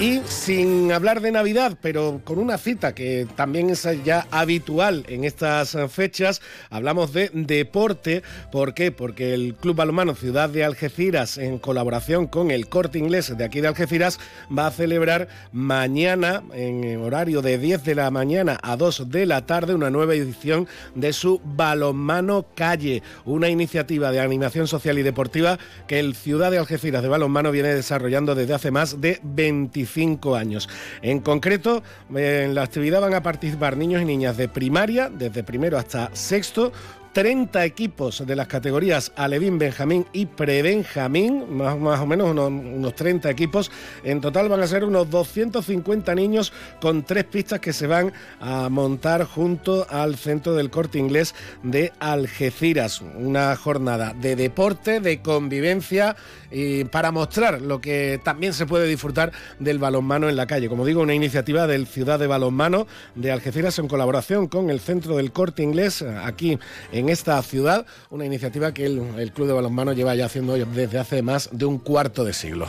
Y sin hablar de Navidad, pero con una cita que también es ya habitual en estas fechas, hablamos de deporte. ¿Por qué? Porque el Club Balonmano Ciudad de Algeciras, en colaboración con el Corte Inglés de aquí de Algeciras, va a celebrar mañana, en horario de 10 de la mañana a 2 de la tarde, una nueva edición de su Balonmano Calle, una iniciativa de animación social y deportiva que el Ciudad de Algeciras de Balonmano viene desarrollando desde hace más de 25 años. En concreto, en la actividad van a participar niños y niñas de primaria, desde primero hasta sexto, 30 equipos de las categorías Alevín, Benjamín y Prebenjamín, más, más o menos unos, unos, 30 equipos. En total van a ser unos 250 niños con tres pistas que se van a montar junto al centro del corte inglés de Algeciras. Una jornada de deporte, de convivencia y para mostrar lo que también se puede disfrutar del balonmano en la calle. Como digo, una iniciativa del Ciudad de Balonmano de Algeciras en colaboración con el centro del corte inglés aquí en esta ciudad, una iniciativa que el, Club de Balonmano lleva ya haciendo desde hace más de un cuarto de siglo.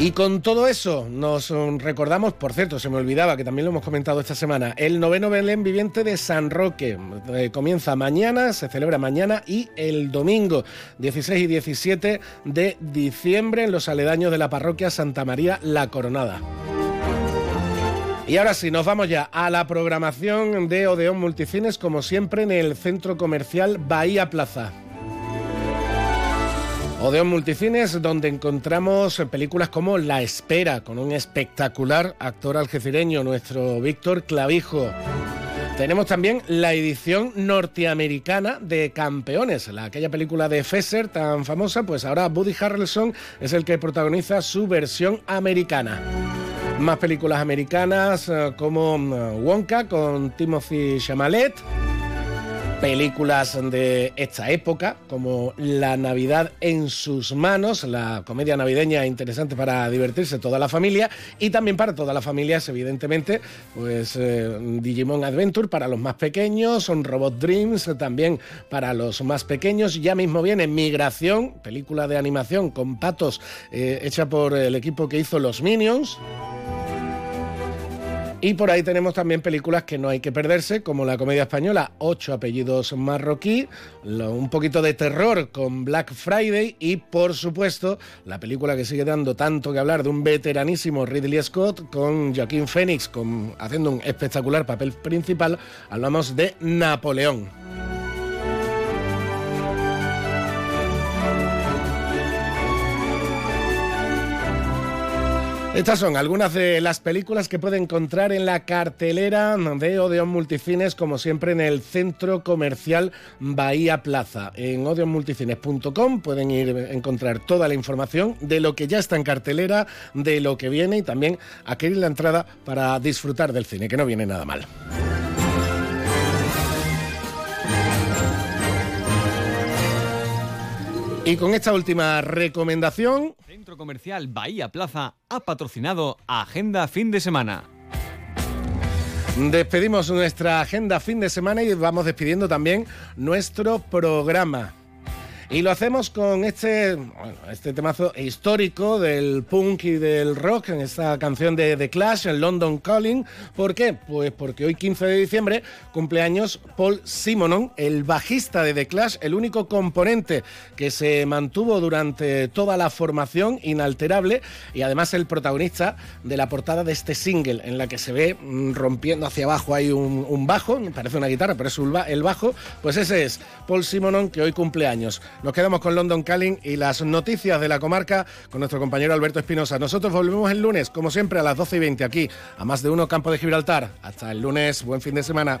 Y con todo eso nos recordamos, por cierto, se me olvidaba que también lo hemos comentado esta semana, el noveno Belén viviente de San Roque. Eh, comienza mañana, se celebra mañana y el domingo 16 y 17 de diciembre en los aledaños de la parroquia Santa María La Coronada. Y ahora sí, nos vamos ya a la programación de Odeón Multicines, como siempre en el centro comercial Bahía Plaza. Odeón Multicines, donde encontramos películas como La Espera, con un espectacular actor algecireño, nuestro Víctor Clavijo. Tenemos también la edición norteamericana de Campeones, la, aquella película de Fesser tan famosa, pues ahora Buddy Harrelson es el que protagoniza su versión americana. Más películas americanas eh, como Wonka con Timothy Chalamet películas de esta época, como La Navidad en sus manos, la comedia navideña interesante para divertirse toda la familia y también para todas las familias, evidentemente, pues eh, Digimon Adventure para los más pequeños, son Robot Dreams también para los más pequeños. Ya mismo viene Migración, película de animación con patos eh, hecha por el equipo que hizo Los Minions. Y por ahí tenemos también películas que no hay que perderse, como la comedia española Ocho apellidos marroquí, un poquito de terror con Black Friday y por supuesto la película que sigue dando tanto que hablar de un veteranísimo Ridley Scott con Joaquín Phoenix con, haciendo un espectacular papel principal, hablamos de Napoleón. Estas son algunas de las películas que puede encontrar en la cartelera de Odeon Multicines, como siempre en el centro comercial Bahía Plaza. En odeonmulticines.com pueden ir a encontrar toda la información de lo que ya está en cartelera, de lo que viene y también adquirir la entrada para disfrutar del cine, que no viene nada mal. Y con esta última recomendación... Centro Comercial Bahía Plaza ha patrocinado Agenda Fin de Semana. Despedimos nuestra agenda fin de semana y vamos despidiendo también nuestro programa. Y lo hacemos con este, bueno, este temazo histórico del punk y del rock, en esta canción de The Clash, en London Calling. ¿Por qué? Pues porque hoy 15 de diciembre cumpleaños Paul Simonon, el bajista de The Clash, el único componente que se mantuvo durante toda la formación inalterable y además el protagonista de la portada de este single, en la que se ve mm, rompiendo hacia abajo hay un, un bajo, parece una guitarra, pero es el bajo, pues ese es Paul Simonon que hoy cumpleaños. Nos quedamos con London Calling y las noticias de la comarca con nuestro compañero Alberto Espinosa. Nosotros volvemos el lunes, como siempre, a las 12 y 20 aquí, a más de uno Campo de Gibraltar. Hasta el lunes, buen fin de semana.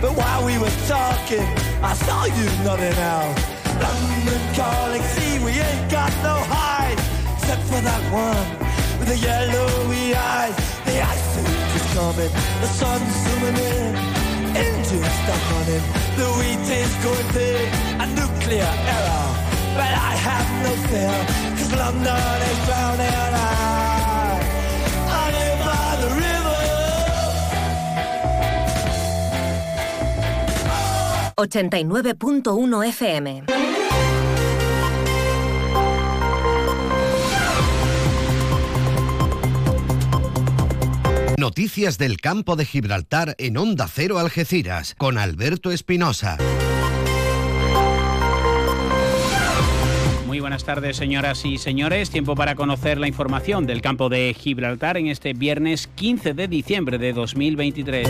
But while we were talking, I saw you nodding out. London calling, see we ain't got no hide, except for that one with the yellowy eyes. The ice is coming, the sun's zooming in. Engines stuck running, the wheat is going big, a nuclear error. But I have no fear, cause London is drowning out. 89.1 FM. Noticias del campo de Gibraltar en Onda Cero Algeciras con Alberto Espinosa. Muy buenas tardes, señoras y señores. Tiempo para conocer la información del campo de Gibraltar en este viernes 15 de diciembre de 2023.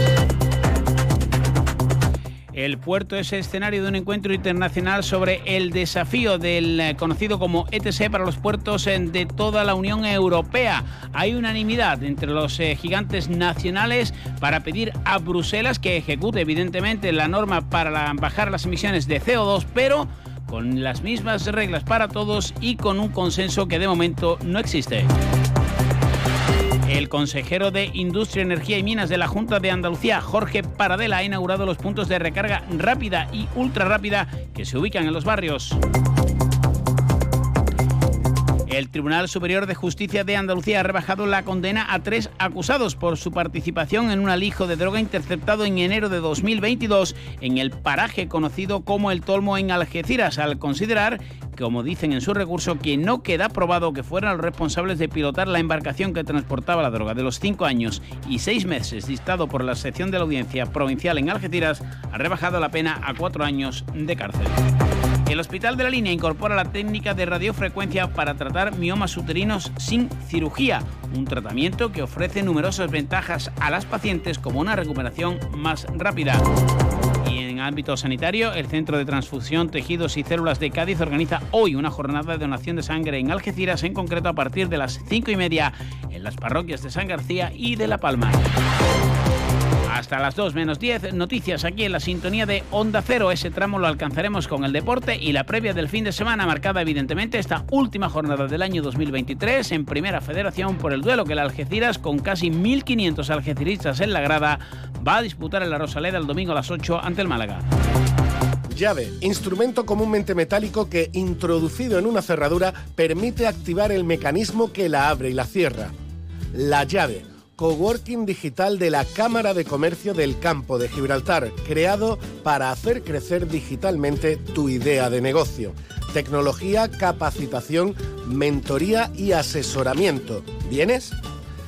El puerto es escenario de un encuentro internacional sobre el desafío del eh, conocido como ETC para los puertos de toda la Unión Europea. Hay unanimidad entre los eh, gigantes nacionales para pedir a Bruselas que ejecute evidentemente la norma para bajar las emisiones de CO2, pero con las mismas reglas para todos y con un consenso que de momento no existe. El consejero de Industria, Energía y Minas de la Junta de Andalucía, Jorge Paradela, ha inaugurado los puntos de recarga rápida y ultra rápida que se ubican en los barrios. El Tribunal Superior de Justicia de Andalucía ha rebajado la condena a tres acusados por su participación en un alijo de droga interceptado en enero de 2022 en el paraje conocido como el Tolmo en Algeciras, al considerar como dicen en su recurso, que no queda probado que fueran los responsables de pilotar la embarcación que transportaba la droga. De los cinco años y seis meses dictado por la sección de la Audiencia Provincial en Algeciras, ha rebajado la pena a cuatro años de cárcel. El Hospital de la Línea incorpora la técnica de radiofrecuencia para tratar miomas uterinos sin cirugía, un tratamiento que ofrece numerosas ventajas a las pacientes como una recuperación más rápida. En ámbito sanitario, el Centro de Transfusión, Tejidos y Células de Cádiz organiza hoy una jornada de donación de sangre en Algeciras, en concreto a partir de las 5 y media en las parroquias de San García y de La Palma. Hasta las 2 menos 10, noticias aquí en la sintonía de Onda Cero. Ese tramo lo alcanzaremos con el deporte y la previa del fin de semana, marcada evidentemente esta última jornada del año 2023 en Primera Federación por el duelo que el Algeciras, con casi 1.500 algeciristas en la grada, va a disputar en la Rosaleda el domingo a las 8 ante el Málaga. Llave, instrumento comúnmente metálico que, introducido en una cerradura, permite activar el mecanismo que la abre y la cierra. La llave coworking digital de la Cámara de Comercio del Campo de Gibraltar, creado para hacer crecer digitalmente tu idea de negocio. Tecnología, capacitación, mentoría y asesoramiento. ¿Vienes?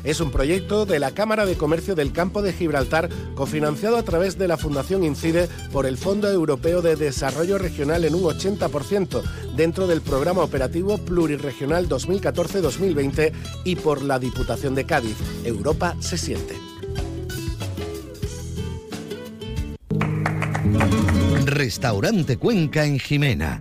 Es un proyecto de la Cámara de Comercio del Campo de Gibraltar, cofinanciado a través de la Fundación INCIDE por el Fondo Europeo de Desarrollo Regional en un 80%, dentro del Programa Operativo Pluriregional 2014-2020 y por la Diputación de Cádiz. Europa se siente. Restaurante Cuenca en Jimena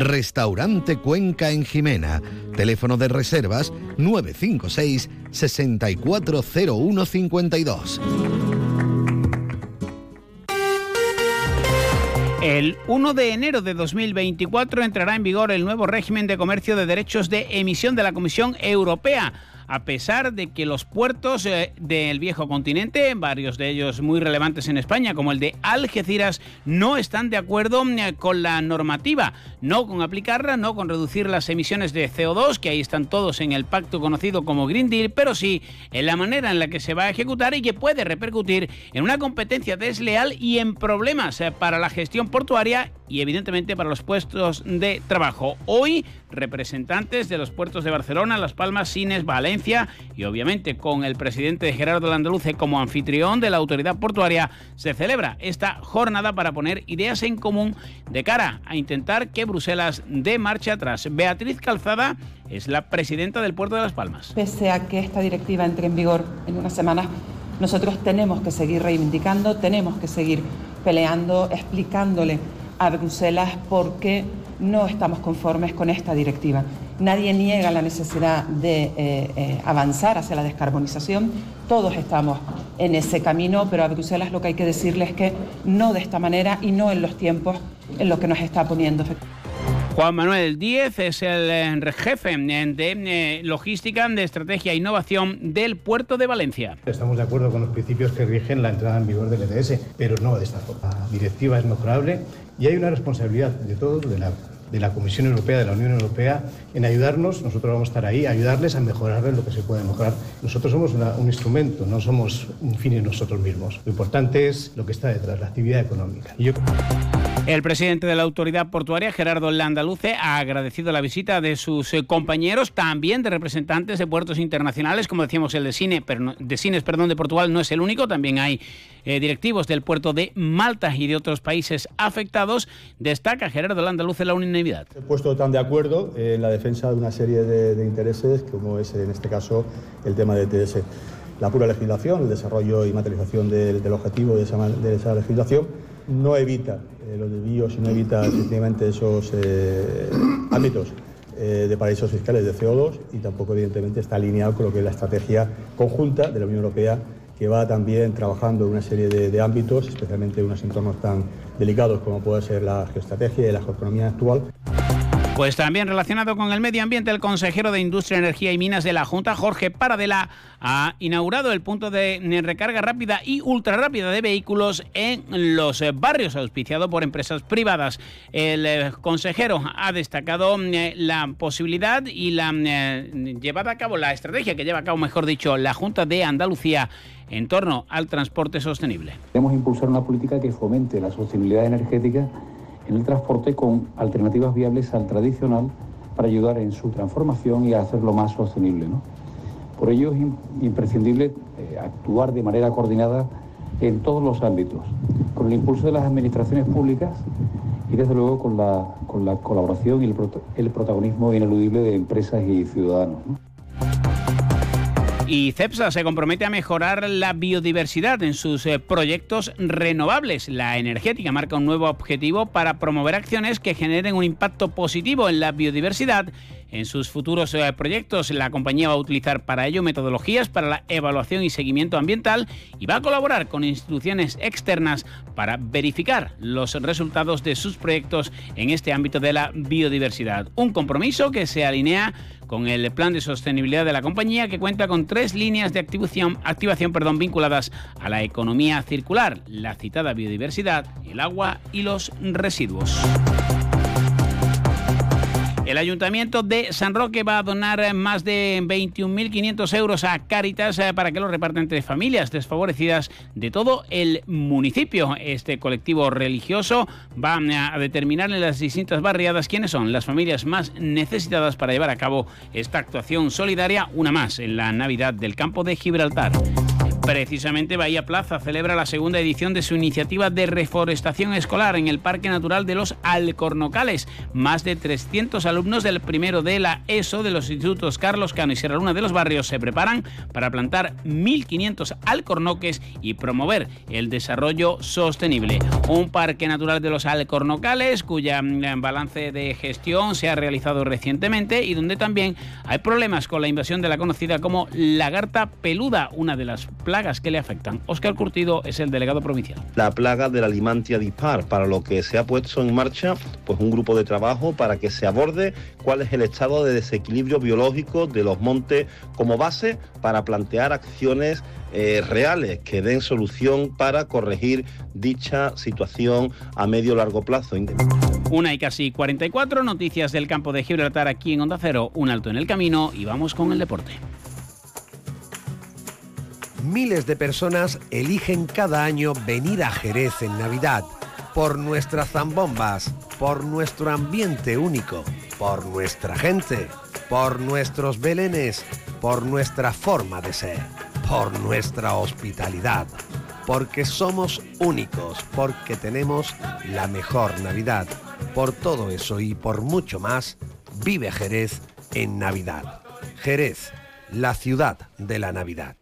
Restaurante Cuenca en Jimena. Teléfono de reservas 956 640152. El 1 de enero de 2024 entrará en vigor el nuevo régimen de comercio de derechos de emisión de la Comisión Europea a pesar de que los puertos eh, del viejo continente, varios de ellos muy relevantes en España, como el de Algeciras, no están de acuerdo eh, con la normativa, no con aplicarla, no con reducir las emisiones de CO2, que ahí están todos en el pacto conocido como Green Deal, pero sí en la manera en la que se va a ejecutar y que puede repercutir en una competencia desleal y en problemas eh, para la gestión portuaria y evidentemente para los puestos de trabajo. Hoy, representantes de los puertos de Barcelona, Las Palmas, Sines, Valencia y obviamente con el presidente Gerardo Landaluce como anfitrión de la autoridad portuaria, se celebra esta jornada para poner ideas en común de cara a intentar que Bruselas dé marcha atrás. Beatriz Calzada es la presidenta del puerto de Las Palmas. Pese a que esta directiva entre en vigor en unas semanas, nosotros tenemos que seguir reivindicando, tenemos que seguir peleando, explicándole a Bruselas porque no estamos conformes con esta directiva. Nadie niega la necesidad de eh, eh, avanzar hacia la descarbonización, todos estamos en ese camino, pero a Bruselas lo que hay que decirles es que no de esta manera y no en los tiempos en los que nos está poniendo. Juan Manuel Díez es el eh, jefe de logística, de estrategia e innovación del puerto de Valencia. Estamos de acuerdo con los principios que rigen la entrada en vigor del ETS, pero no de esta forma. La directiva es mejorable y hay una responsabilidad de todos, de la, de la Comisión Europea, de la Unión Europea, en ayudarnos, nosotros vamos a estar ahí, ayudarles a mejorarles lo que se puede mejorar. Nosotros somos un instrumento, no somos un fin en nosotros mismos. Lo importante es lo que está detrás, la actividad económica. Y yo... El presidente de la autoridad portuaria, Gerardo Landaluce, ha agradecido la visita de sus eh, compañeros, también de representantes de puertos internacionales, como decíamos el de Cine, de Cines, perdón, de Portugal no es el único, también hay eh, directivos del puerto de Malta y de otros países afectados. Destaca Gerardo Landaluce la unanimidad. He puesto tan de acuerdo en la defensa de una serie de, intereses, como es en este caso el tema de TS. La pura legislación, el desarrollo y materialización del, objetivo de esa legislación no evita eh, los desvíos y no evita efectivamente esos eh, ámbitos eh, de paraísos fiscales de CO2 y tampoco evidentemente está alineado con lo que es la estrategia conjunta de la Unión Europea que va también trabajando en una serie de, ámbitos, especialmente en unos entornos tan delicados como puede ser la geoestrategia y la geoeconomía actual. Pues también relacionado con el medio ambiente, el consejero de Industria, Energía y Minas de la Junta, Jorge Paradela, ha inaugurado el punto de recarga rápida y ultra rápida de vehículos en los barrios auspiciado por empresas privadas. El eh, consejero ha destacado eh, la posibilidad y la eh, llevada a cabo, la estrategia que lleva a cabo, mejor dicho, la Junta de Andalucía en torno al transporte sostenible. Queremos impulsar una política que fomente la sostenibilidad energética en el transporte con alternativas viables al tradicional para ayudar en su transformación y hacerlo más sostenible. Por ello es imprescindible eh, actuar de manera coordinada en todos los ámbitos, con el impulso de las administraciones públicas y desde luego con la, con la colaboración y el, el protagonismo ineludible de empresas y ciudadanos. Y CEPSA se compromete a mejorar la biodiversidad en sus eh, proyectos renovables. La energética marca un nuevo objetivo para promover acciones que generen un impacto positivo en la biodiversidad en sus futuros eh, proyectos, la compañía va a utilizar para ello metodologías para la evaluación y seguimiento ambiental y va a colaborar con instituciones externas para verificar los resultados de sus proyectos en este ámbito de la biodiversidad. Un compromiso que se alinea con el plan de sostenibilidad de la compañía que cuenta con tres líneas de activación, activación perdón, vinculadas a la economía circular, la citada biodiversidad, el agua y los residuos. El Ayuntamiento de San Roque va a donar más de 21.500 euros a Cáritas eh, para que lo reparta entre familias desfavorecidas de todo el municipio. Este colectivo religioso va a determinar en las distintas barriadas quiénes son las familias más necesitadas para llevar a cabo esta actuación solidaria, una más en la Navidad del campo de Gibraltar. Precisamente Bahía Plaza celebra la segunda edición de su iniciativa de reforestación escolar en el Parque Natural de los Alcornocales. Más de 300 alumnos del primero de la ESO de los institutos Carlos Cano y Sierra Luna de los Barrios se preparan para plantar 1.500 alcornoques y promover el desarrollo sostenible. Un parque natural de los Alcornocales cuya mm, balance de gestión se ha realizado recientemente y donde también hay problemas con la invasión de la conocida como lagarta peluda, una de las plagas que le afectan. Oscar Curtido es el delegado provincial. La plaga de la limantia dispar, para lo que se ha puesto en marcha pues un grupo de trabajo para que se aborde cuál es el estado de desequilibrio biológico de los montes como base para plantear acciones eh, reales que den solución para corregir dicha situación a medio largo plazo. Una y casi 44 noticias del campo de Gibraltar aquí en Onda Cero, un alto en el camino y vamos con el deporte. Miles de personas eligen cada año venir a Jerez en Navidad por nuestras zambombas, por nuestro ambiente único, por nuestra gente, por nuestros belenes, por nuestra forma de ser, por nuestra hospitalidad, porque somos únicos, porque tenemos la mejor Navidad. Por todo eso y por mucho más, vive Jerez en Navidad. Jerez, la ciudad de la Navidad.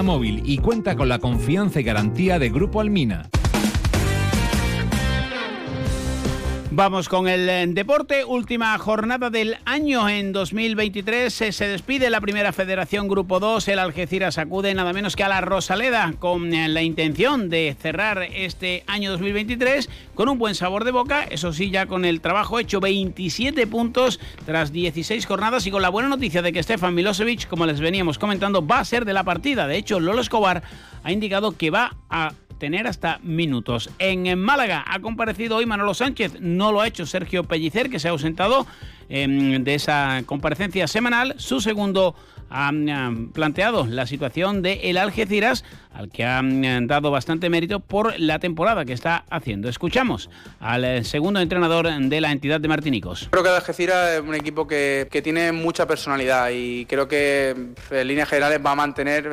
móvil y cuenta con la confianza y garantía de Grupo Almina. Vamos con el eh, deporte. Última jornada del año en 2023. Se despide la primera federación Grupo 2. El Algeciras acude nada menos que a la Rosaleda con eh, la intención de cerrar este año 2023 con un buen sabor de boca. Eso sí, ya con el trabajo hecho 27 puntos tras 16 jornadas y con la buena noticia de que Stefan Milosevic, como les veníamos comentando, va a ser de la partida. De hecho, Lolo Escobar ha indicado que va a tener hasta minutos. En Málaga ha comparecido hoy Manolo Sánchez, no lo ha hecho Sergio Pellicer, que se ha ausentado em, de esa comparecencia semanal. Su segundo han planteado la situación de el Algeciras, al que han dado bastante mérito por la temporada que está haciendo. Escuchamos al eh, segundo entrenador de la entidad de Martinicos. Creo que Algeciras es un equipo que, que tiene mucha personalidad y creo que en líneas generales va a mantener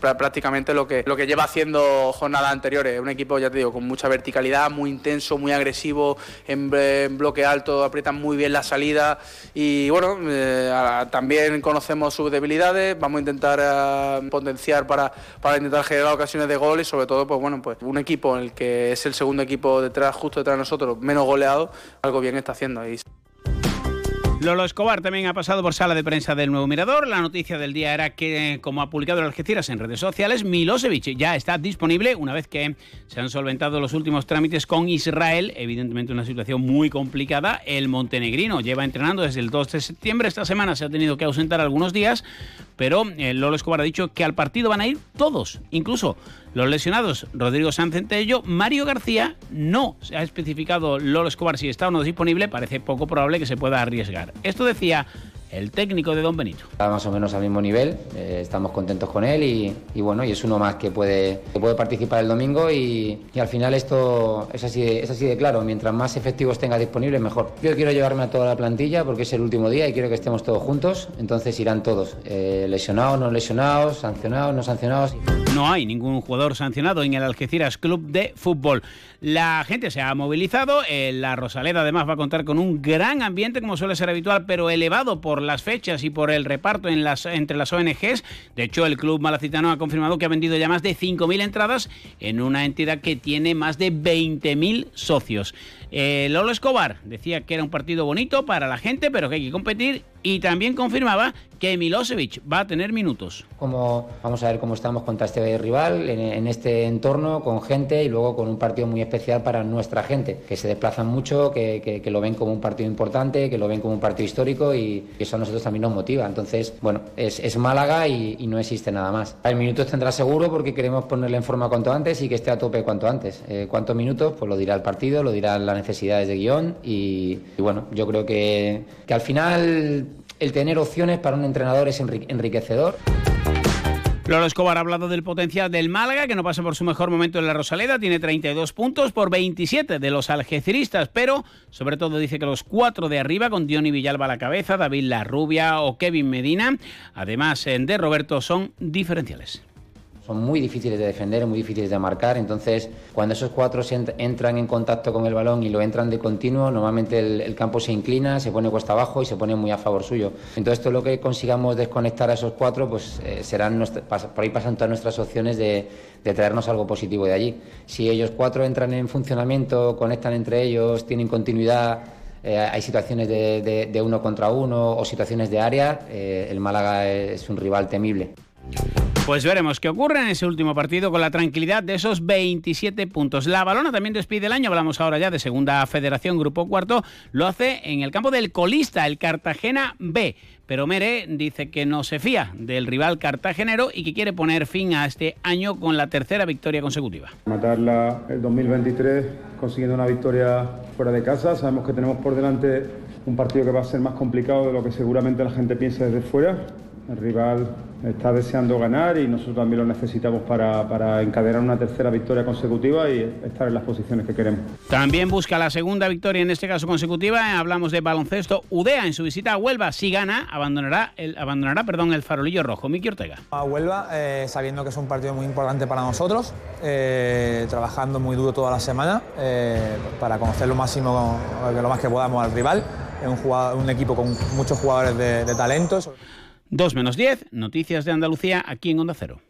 prácticamente lo que, lo que lleva haciendo jornadas anteriores. Un equipo, ya te digo, con mucha verticalidad, muy intenso, muy agresivo, en, bloque alto, aprietan muy bien la salida y bueno, eh, también conocemos sus debilidades, vamos a intentar eh, potenciar para, para intentar generar ocasiones de gol y sobre todo, pues bueno, pues un equipo en el que es el segundo equipo detrás, justo detrás de nosotros, menos goleado, algo bien está haciendo ahí. Lolo Escobar también ha pasado por sala de prensa del Nuevo Mirador. La noticia del día era que, como ha publicado el Algeciras en redes sociales, Milosevic ya está disponible una vez que se han solventado los últimos trámites con Israel. Evidentemente una situación muy complicada. El montenegrino lleva entrenando desde el 2 de septiembre. Esta semana se ha tenido que ausentar algunos días, pero eh, Lolo Escobar ha dicho que al partido van a ir todos, incluso los lesionados, Rodrigo Sancentello, Mario García, no se ha especificado Lolo Escobar si está o no disponible, parece poco probable que se pueda arriesgar. Esto decía el técnico de Don Benito. Está más o menos al mismo nivel, eh, estamos contentos con él y, bueno, y es uno más que puede, puede participar el domingo y, al final esto es así, de, es así de claro, mientras más efectivos tenga disponibles mejor. Yo quiero llevarme a toda la plantilla porque es el último día y quiero que estemos todos juntos, entonces irán todos, eh, lesionados, no lesionados, sancionados, no sancionados. No hay ningún jugador sancionado en el Algeciras Club de Fútbol. La gente se ha movilizado, eh, la Rosaleda además va a contar con un gran ambiente como suele ser habitual, pero elevado por las fechas y por el reparto en las, entre las ONGs. De hecho, el club malacitano ha confirmado que ha vendido ya más de 5.000 entradas en una entidad que tiene más de 20.000 socios. Eh, Lolo Escobar decía que era un partido bonito para la gente, pero que hay que competir y también confirmaba que Milosevic va a tener minutos. Como, vamos a ver cómo estamos contra este rival en, este entorno, con gente y luego con un partido muy especial para nuestra gente, que se desplazan mucho, que, que- lo ven como un partido importante, que lo ven como un partido histórico y eso a nosotros también nos motiva. Entonces, bueno, es, es Málaga y, y no existe nada más. El minutos tendrá seguro porque queremos ponerle en forma cuanto antes y que esté a tope cuanto antes. Eh, ¿Cuántos minutos? Pues lo dirá el partido, lo dirán las necesidades de guion y, y bueno, yo creo que, que al final el tener opciones para un entrenador es enrique- enriquecedor. Lolo Escobar ha hablado del potencial del Málaga, que no pasa por su mejor momento en la Rosaleda, tiene 32 puntos por 27 de los algeciristas, pero sobre todo dice que los cuatro de arriba, con Diony Villalba a la cabeza, David Larrubia o Kevin Medina, además eh, de Roberto, son diferenciales. Son muy difíciles de defender, muy difíciles de marcar. Entonces, cuando esos cuatro entran en contacto con el balón y lo entran de continuo, normalmente el, el campo se inclina, se pone cuesta abajo y se pone muy a favor suyo. Entonces, todo lo que consigamos desconectar a esos cuatro, pues eh, serán nuestra- por ahí pasan todas nuestras opciones de, de traernos algo positivo de allí. Si ellos cuatro entran en funcionamiento, conectan entre ellos, tienen continuidad. eh, hay situaciones de, de- de uno contra uno o situaciones de área, eh, el Málaga es un rival temible. Pues veremos qué ocurre en ese último partido con la tranquilidad de esos 27 puntos. La balona también despide el año, hablamos ahora ya de Segunda Federación, Grupo Cuarto, lo hace en el campo del colista, el Cartagena B. Pero Mere dice que no se fía del rival cartagenero y que quiere poner fin a este año con la tercera victoria consecutiva. Matar la- el 2023 consiguiendo una victoria fuera de casa. Sabemos que tenemos por delante un partido que va a ser más complicado de lo que seguramente la gente piensa desde fuera. El rival está deseando ganar y nosotros también lo necesitamos para, para encadenar una tercera victoria consecutiva y estar en las posiciones que queremos. También busca la segunda victoria, en este caso consecutiva. Hablamos de baloncesto. Udea en su visita a Huelva, si gana, abandonará el, abandonará, perdón, el farolillo rojo. Miki Ortega. A Huelva, eh, sabiendo que es un partido muy importante para nosotros, eh, trabajando muy duro toda la semana eh, para conocer lo máximo, lo más que podamos al rival. Es un, jugador- un equipo con muchos jugadores de, de talento. 2 menos 10, noticias de Andalucía aquí en Onda Cero.